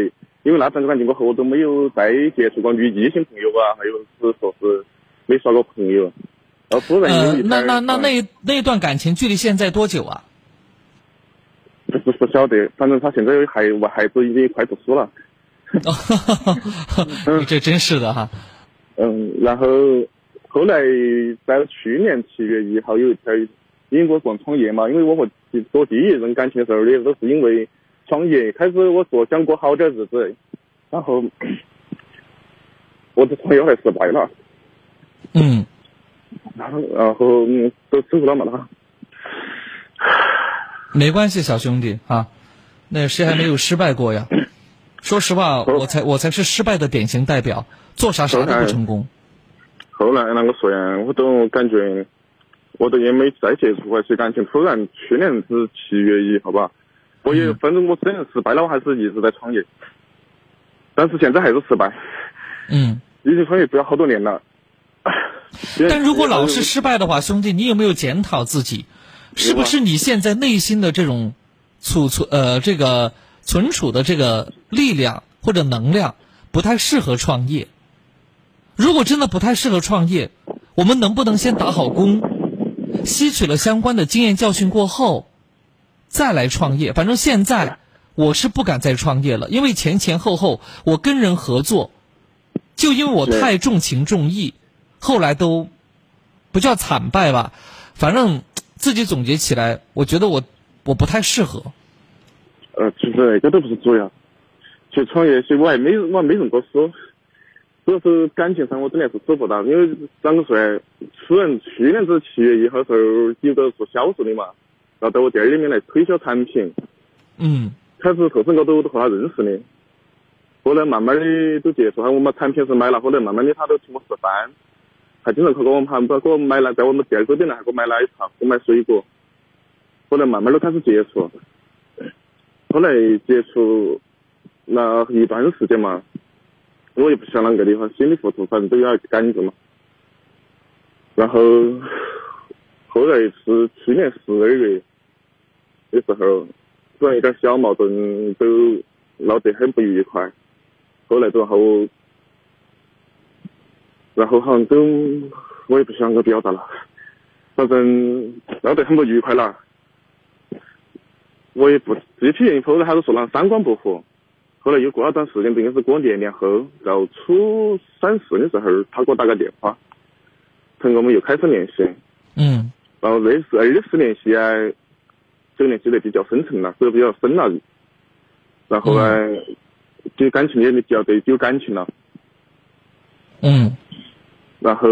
因为那段感情过后，我都没有再接触过女异性朋友啊，还有是说是没耍过朋友。然后突然有一那那那那那段感情距离现在多久啊？不不不晓得，反正他现在孩我孩子已经快读书了。你 这真是的哈。嗯，然后后来在去年七月一号有一天，因为我做创业嘛，因为我和做第一任感情的时候的都是因为。创业开始，我说想过好点日子，然后我的创业后来失败了。嗯。然后，然后都辛苦了嘛，他。没关系，小兄弟啊，那谁还没有失败过呀？说实话，我才我才是失败的典型代表，做啥啥都不成功。后来啷个说呀？我都感觉，我都也没再接触过一些感情。突然去年是七月一号吧。我也反正我虽然失败了，我还是一直在创业，但是现在还是失败。嗯，已经创业不要好多年了。但如果老是失败的话，兄弟，你有没有检讨自己？是不是你现在内心的这种储存呃这个存储的这个力量或者能量不太适合创业？如果真的不太适合创业，我们能不能先打好工，吸取了相关的经验教训过后？再来创业，反正现在我是不敢再创业了，因为前前后后我跟人合作，就因为我太重情重义，后来都不叫惨败吧，反正自己总结起来，我觉得我我不太适合。呃，其实那个都不是主要，去创业，其实我也没我还没认过书，主要是感情上我真的是做不到，因为啷个说呢？虽然去年子七月一号时候有个做销售的嘛。要到我店里面来推销产品，嗯，开始后生高头我都和他认识的，后来慢慢的都接触，他我们产品是买了，后来慢慢的他都请我吃饭，还经常给我们盘，给我买来，在我们店周边呢还给我买奶茶，给我买水果，后来慢慢的开始接触，后来接触那一段时间嘛，我也不想啷个的话，心理糊涂反正都要感觉嘛，然后后来是去年十二月。的时候，突然有点小矛盾，都闹得很不愉快。后来之后，然后好像都我也不想个表达了。反正闹得很不愉快了。我也不具体原因，后来他都说了三观不合。后来又过了段时间，应该是过年年后，到初三四的时候，他给我打个电话，同我们又开始联系。嗯。然后那次二次联系啊，就联系得比较深层了，或者比较深了。然后呢，对感情也比较对有感情了。嗯。然后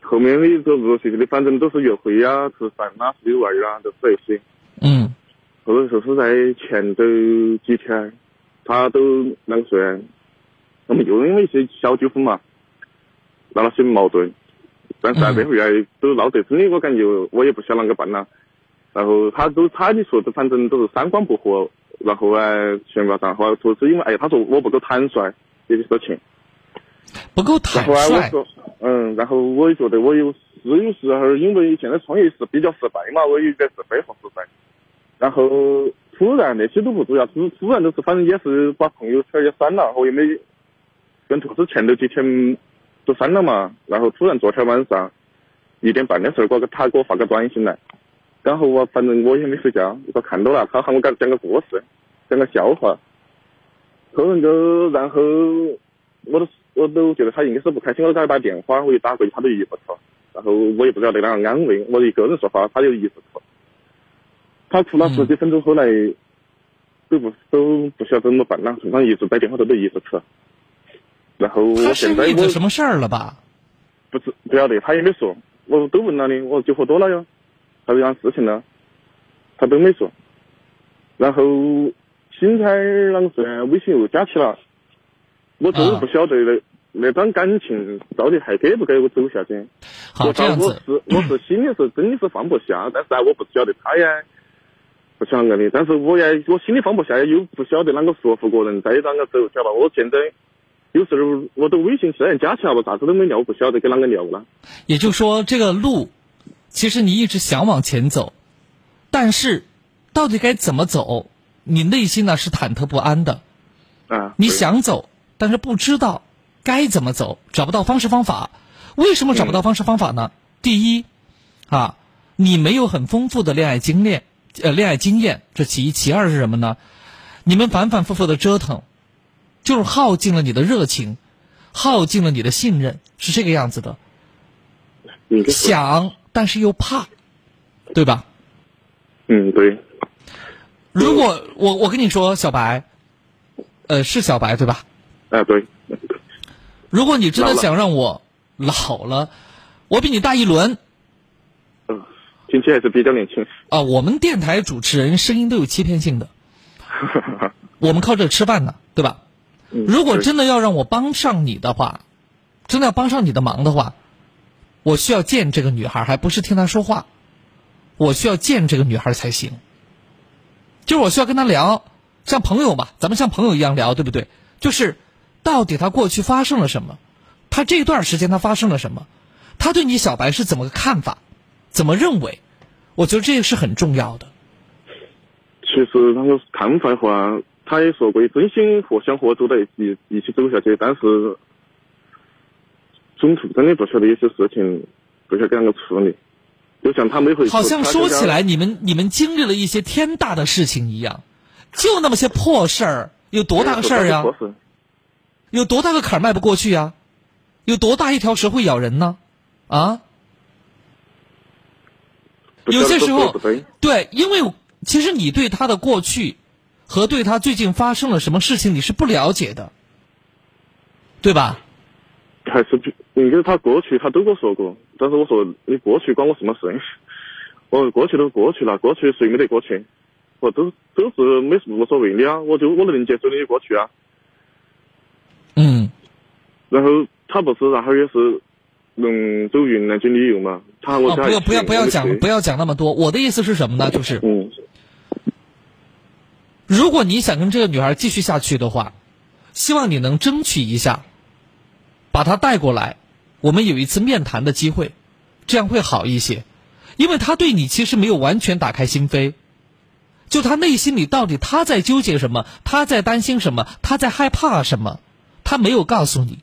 后面的陆陆续续的，反正都是约会呀、吃饭啊、出去玩啊，都是那些。嗯。或者说是在前头几天，他都啷个说，我们又因为一些小纠纷嘛，闹了些矛盾，但是在背后来都闹得真的，我感觉我也不晓得啷个办了。然后他都他的说的，反正都是三观不合，然后啊，宣告上话说是因为哎，他说我不够坦率这些事情，不够坦率。然后我说，嗯，然后我也觉得我有是有时候因为现在创业是比较失败嘛，我有点是背后失败。然后突然那些都不重要，突突然就是反正也是把朋友圈也删了，我也没跟兔子前头几天都删了嘛。然后突然昨天晚上一点半的时候，我给他给我发个短信来，刚好我反正我也没睡觉，我看到了，他喊我给他讲个故事，讲个笑话。后头就然后我都我都觉得他应该是不开心，我给他打电话，我一打过去他都一不出，然后我也不知道在哪个安慰，我一个人说话他就一直哭。他哭了十几分钟，后来都不都不晓得怎么办了，正常一直在电话头都一直哭。然后我现在我什么事儿了吧？不知不晓得，他也没说。我都问了的，我酒喝多了哟，还有样事情呢，他都没说。然后现在啷个说？微信又加起了，我真不晓得那那段感情到底还给不给我走下去？好，这。我是我是心里是真的是放不下，但是啊，我不晓得他呀。不想个的，但是我也我心里放不下，又不晓得啷个说服个人再啷个走，晓得吧？我现在有时候我的微信虽然加起来我，啥子都没聊，不晓得跟啷个聊了。也就是说，这个路其实你一直想往前走，但是到底该怎么走，你内心呢是忐忑不安的。啊。你想走，但是不知道该怎么走，找不到方式方法。为什么找不到方式方法呢？第一，啊，你没有很丰富的恋爱经验。呃，恋爱经验这其一，其二是什么呢？你们反反复复的折腾，就是耗尽了你的热情，耗尽了你的信任，是这个样子的。想，但是又怕，对吧？嗯，对。如果我我跟你说，小白，呃，是小白对吧？啊，对。如果你真的想让我老了，我比你大一轮。嗯听起来是比较年轻啊！我们电台主持人声音都有欺骗性的，我们靠这吃饭呢，对吧？如果真的要让我帮上你的话，真的要帮上你的忙的话，我需要见这个女孩，还不是听她说话，我需要见这个女孩才行。就是我需要跟她聊，像朋友嘛，咱们像朋友一样聊，对不对？就是到底她过去发生了什么，她这段时间她发生了什么，她对你小白是怎么个看法？怎么认为？我觉得这个是很重要的。其实那个看法的话，他也说过，真心和想和走在一起，一起走下去。但是中途真的不晓得有些事情，不晓得啷个处理。就像他每回好像说起来，你们你们经历了一些天大的事情一样，就那么些破事儿，有多大个事儿呀？有多大个坎儿迈不过去呀？有多大一条蛇会咬人呢？啊？有些时候，对，因为其实你对他的过去和对他最近发生了什么事情，你是不了解的，对吧？还是应该他过去他都跟我说过，但是我说你过去关我什么事？我过去都过去了，过去谁没得过去？我都都是没无所谓的啊，我就我能接受你的过去啊。嗯。然后他不是，然后也是。能走云南去旅游嘛？他我不要不要不要讲不要讲那么多。我的意思是什么呢？就是，嗯如果你想跟这个女孩继续下去的话，希望你能争取一下，把他带过来，我们有一次面谈的机会，这样会好一些。因为他对你其实没有完全打开心扉，就他内心里到底他在纠结什么，他在担心什么，他在害怕什么，他没有告诉你。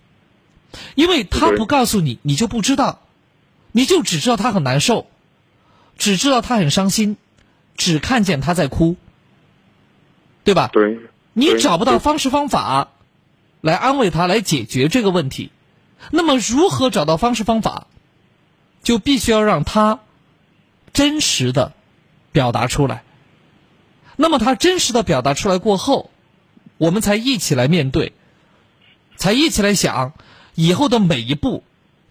因为他不告诉你，你就不知道。你就只知道他很难受，只知道他很伤心，只看见他在哭，对吧？对。你找不到方式方法来安慰他，来解决这个问题。那么，如何找到方式方法？就必须要让他真实的表达出来。那么，他真实的表达出来过后，我们才一起来面对，才一起来想以后的每一步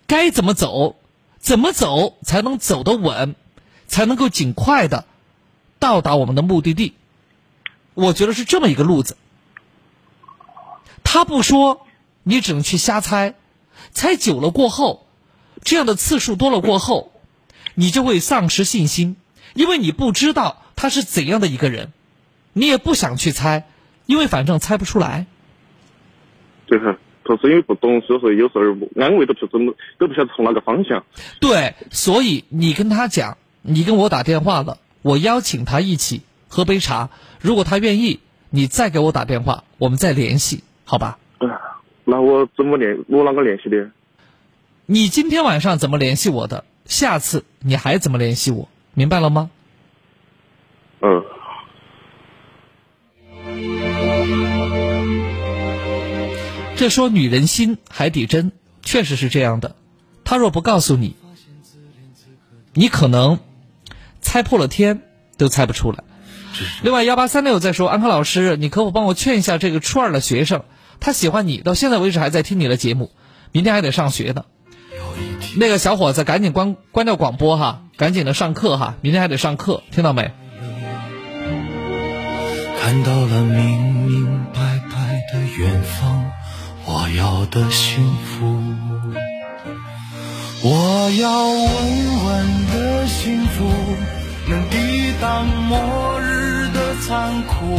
该怎么走，怎么走才能走得稳，才能够尽快的到达我们的目的地。我觉得是这么一个路子。他不说，你只能去瞎猜。猜久了过后，这样的次数多了过后，你就会丧失信心，因为你不知道他是怎样的一个人，你也不想去猜，因为反正猜不出来。对哈，都是因为不懂，所以说有时候安慰都不怎么都不晓得从哪个方向。对，所以你跟他讲，你跟我打电话了，我邀请他一起喝杯茶，如果他愿意，你再给我打电话，我们再联系，好吧？那我怎么联？我啷个联系的？你今天晚上怎么联系我的？下次你还怎么联系我？明白了吗？嗯。这说女人心海底针，确实是这样的。他若不告诉你，你可能猜破了天都猜不出来。另外，幺八三六在说，安康老师，你可否帮我劝一下这个初二的学生？他喜欢你，到现在为止还在听你的节目，明天还得上学呢。那个小伙子，赶紧关关掉广播哈，赶紧的上课哈，明天还得上课，听到没？看到了明明白白的远方，我要的幸福，我要稳稳的幸福，能抵挡末日的残酷。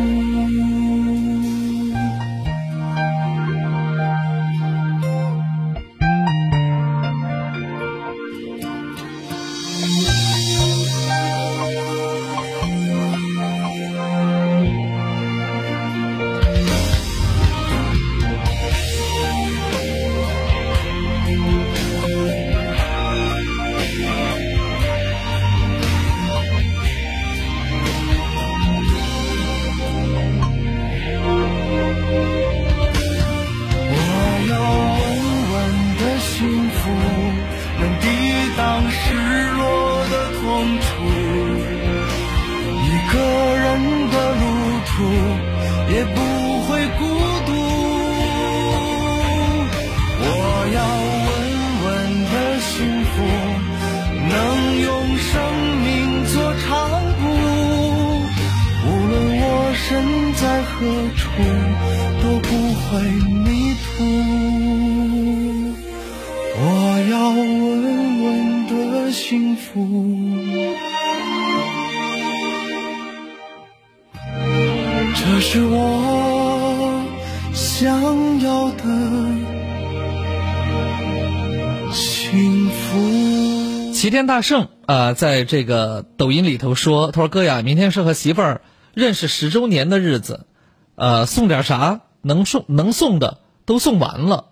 天大圣啊，在这个抖音里头说：“他说哥呀，明天是和媳妇儿认识十周年的日子，呃，送点啥？能送能送的都送完了。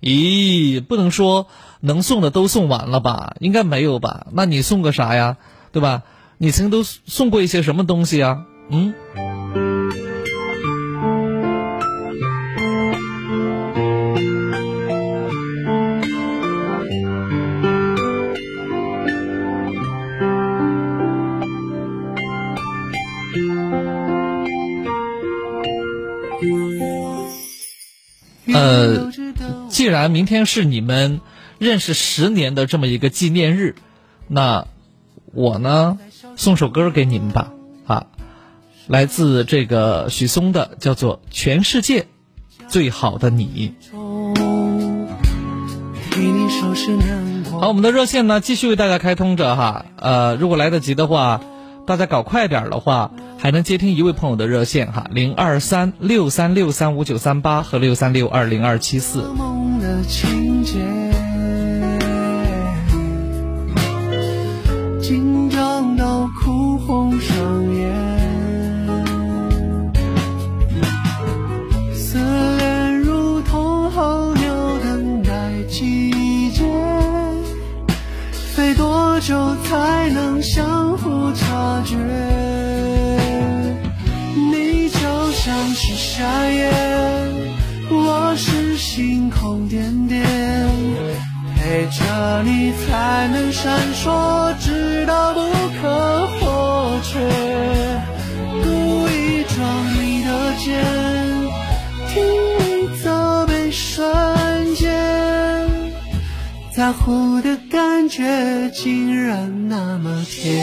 咦，不能说能送的都送完了吧？应该没有吧？那你送个啥呀？对吧？你曾经都送过一些什么东西啊？嗯？”呃，既然明天是你们认识十年的这么一个纪念日，那我呢送首歌给你们吧，啊，来自这个许嵩的，叫做《全世界最好的你》。好，我们的热线呢继续为大家开通着哈，呃，如果来得及的话，大家搞快点的话。还。能接听一位朋友的热线哈，零二三六三六三五九三八和六三六二零二七四。紧张到哭红双眼。多久才能相互察觉，你就像是夏夜，我是星空点点，陪着你才能闪烁，直到不可或缺。故意撞你的肩，在乎的。感觉竟然那么甜。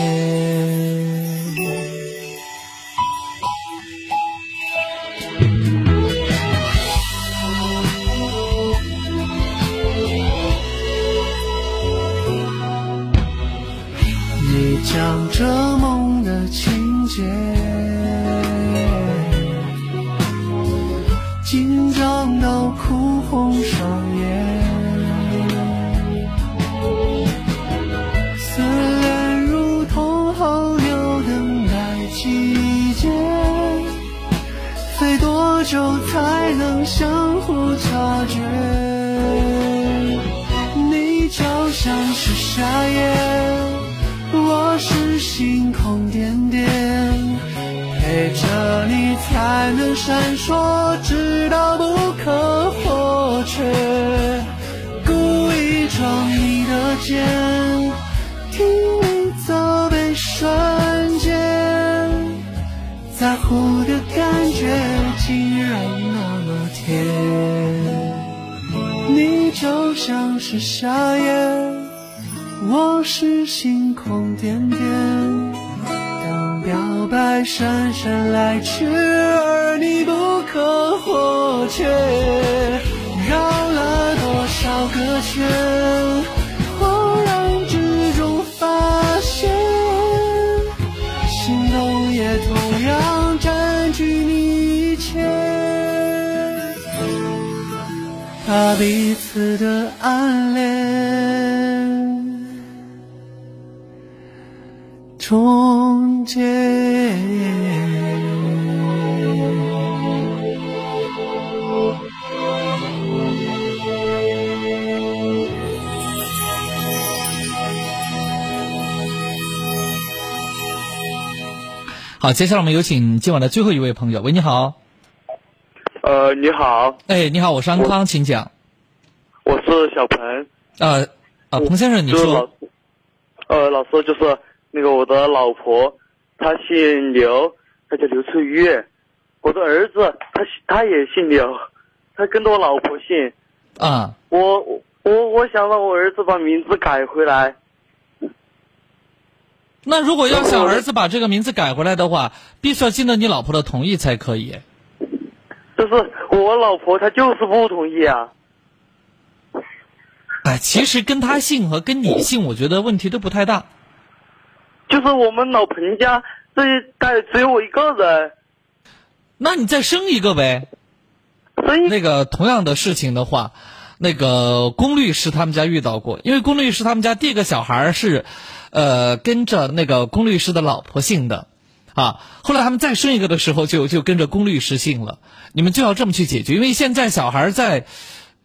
你讲着梦的情节，紧张到哭红像是夏夜，我是星空点点，陪着你才能闪烁，直到不可或缺。故意撞你的肩，听你责备瞬间，在乎的感觉。竟然那么甜，你就像是夏夜，我是星空点点。当表白姗姗来迟，而你不可或缺，绕了多少个圈，恍然之中发现，心动也同样占据你一切。把彼此的暗恋终结。好，接下来我们有请今晚的最后一位朋友。喂，你好。呃，你好。哎，你好，我是安康，请讲。我是小鹏。呃，啊，彭先生，你说。呃，老师就是那个我的老婆，她姓刘，她叫刘翠玉。我的儿子，他他也姓刘，他跟着我老婆姓。啊。我我我想让我儿子把名字改回来。那如果要想儿子把这个名字改回来的话，必须要经得你老婆的同意才可以。就是我老婆，她就是不同意啊。哎，其实跟他姓和跟你姓，我觉得问题都不太大。就是我们老彭家这一代只有我一个人。那你再生一个呗。生那个同样的事情的话，那个龚律师他们家遇到过，因为龚律师他们家第一个小孩是，呃，跟着那个龚律师的老婆姓的。啊，后来他们再生一个的时候，就就跟着龚律师姓了。你们就要这么去解决，因为现在小孩在，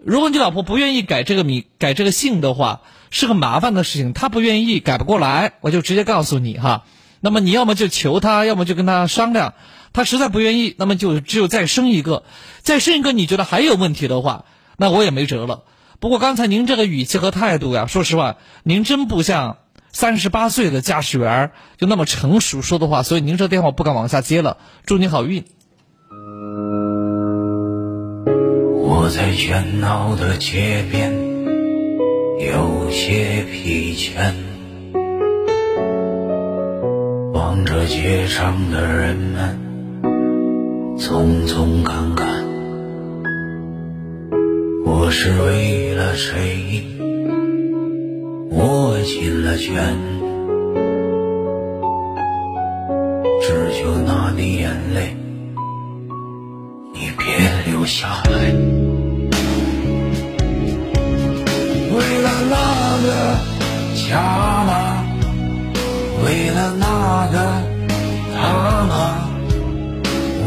如果你老婆不愿意改这个名、改这个姓的话，是个麻烦的事情。她不愿意改不过来，我就直接告诉你哈。那么你要么就求她，要么就跟她商量。她实在不愿意，那么就只有再生一个。再生一个，你觉得还有问题的话，那我也没辙了。不过刚才您这个语气和态度呀，说实话，您真不像。三十八岁的驾驶员就那么成熟说的话，所以您这电话不敢往下接了。祝你好运。我在喧闹的街边有些疲倦，望着街上的人们匆匆赶赶，我是为了谁？握紧了拳，只求那滴眼泪，你别留下来。为了那个家吗？为了那个他吗？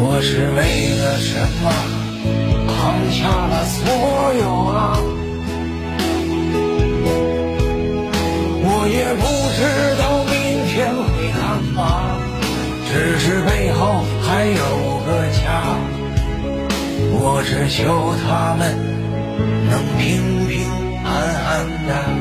我是为了什么扛下了所有啊？只求他们能平平安安的。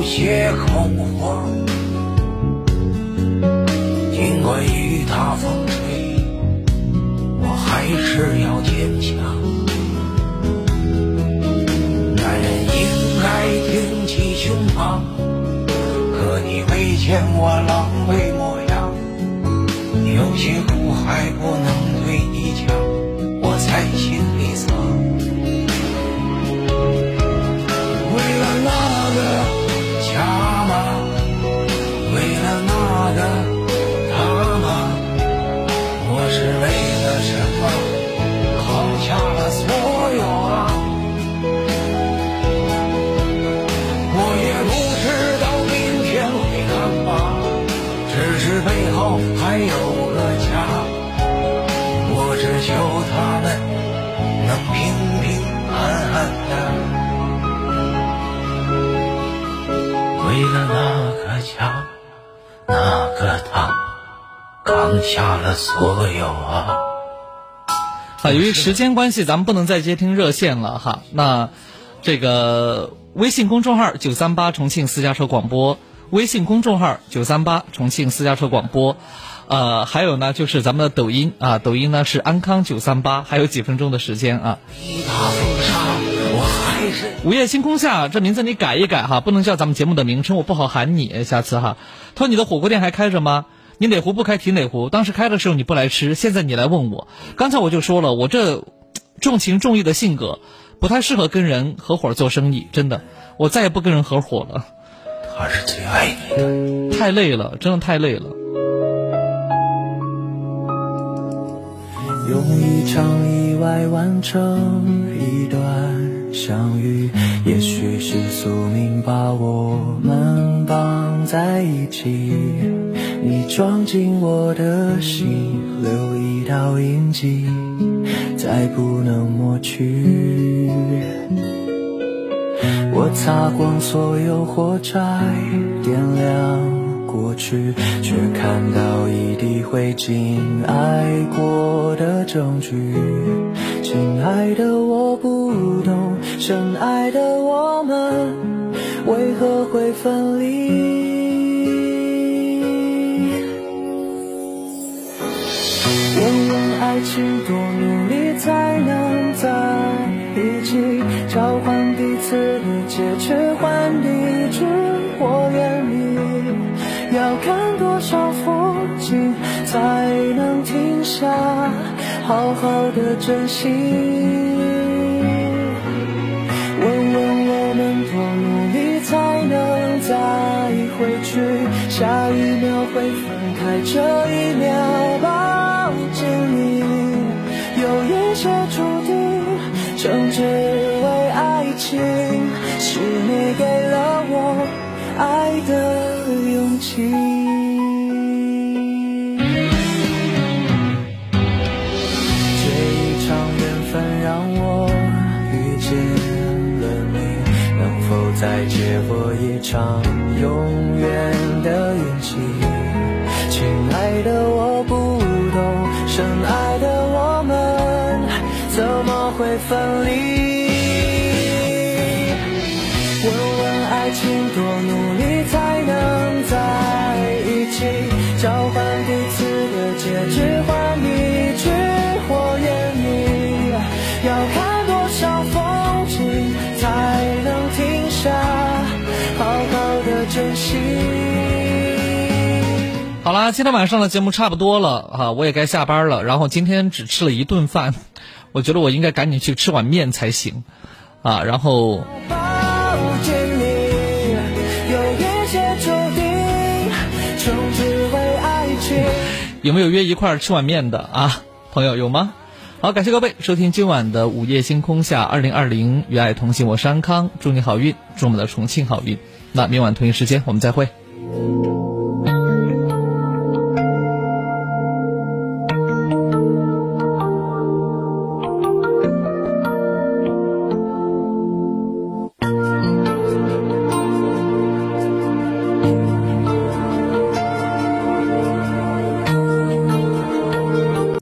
有些恐慌，尽管雨打风吹，我还是要坚强。男人应该挺起胸膛，可你没见我狼狈模样。有些苦还不能所有啊！啊，由于时间关系，咱们不能再接听热线了哈。那这个微信公众号九三八重庆私家车广播，微信公众号九三八重庆私家车广播，呃，还有呢，就是咱们的抖音啊，抖音呢是安康九三八，还有几分钟的时间啊。午夜星空下，这名字你改一改哈，不能叫咱们节目的名称，我不好喊你。下次哈，他说你的火锅店还开着吗？你哪壶不开提哪壶。当时开的时候你不来吃，现在你来问我。刚才我就说了，我这重情重义的性格，不太适合跟人合伙做生意，真的，我再也不跟人合伙了。他是最爱你的，太累了，真的太累了。用一场意外完成一段。相遇，也许是宿命把我们绑在一起。你装进我的心，留一道印记，再不能抹去。我擦光所有火柴，点亮过去，却看到一地灰烬，爱过的证据。亲爱的，我不懂，深爱的我们为何会分离？爱情多努力才能在一起，交换彼此的戒指，换一句我愿意。要看多少风景才能停下？好好的珍惜。问问我们多努力才能再回去？下一秒会分开，这一秒抱称之为爱情，是你给了我爱的勇气。这一场缘分让我遇见了你，能否再借过一场永远的运气？亲爱的我。那今天晚上的节目差不多了啊，我也该下班了。然后今天只吃了一顿饭，我觉得我应该赶紧去吃碗面才行啊。然后有没有约一块儿吃碗面的啊？朋友有吗？好，感谢各位收听今晚的午夜星空下二零二零与爱同行，我是安康，祝你好运，祝我们的重庆好运。那明晚同一时间我们再会。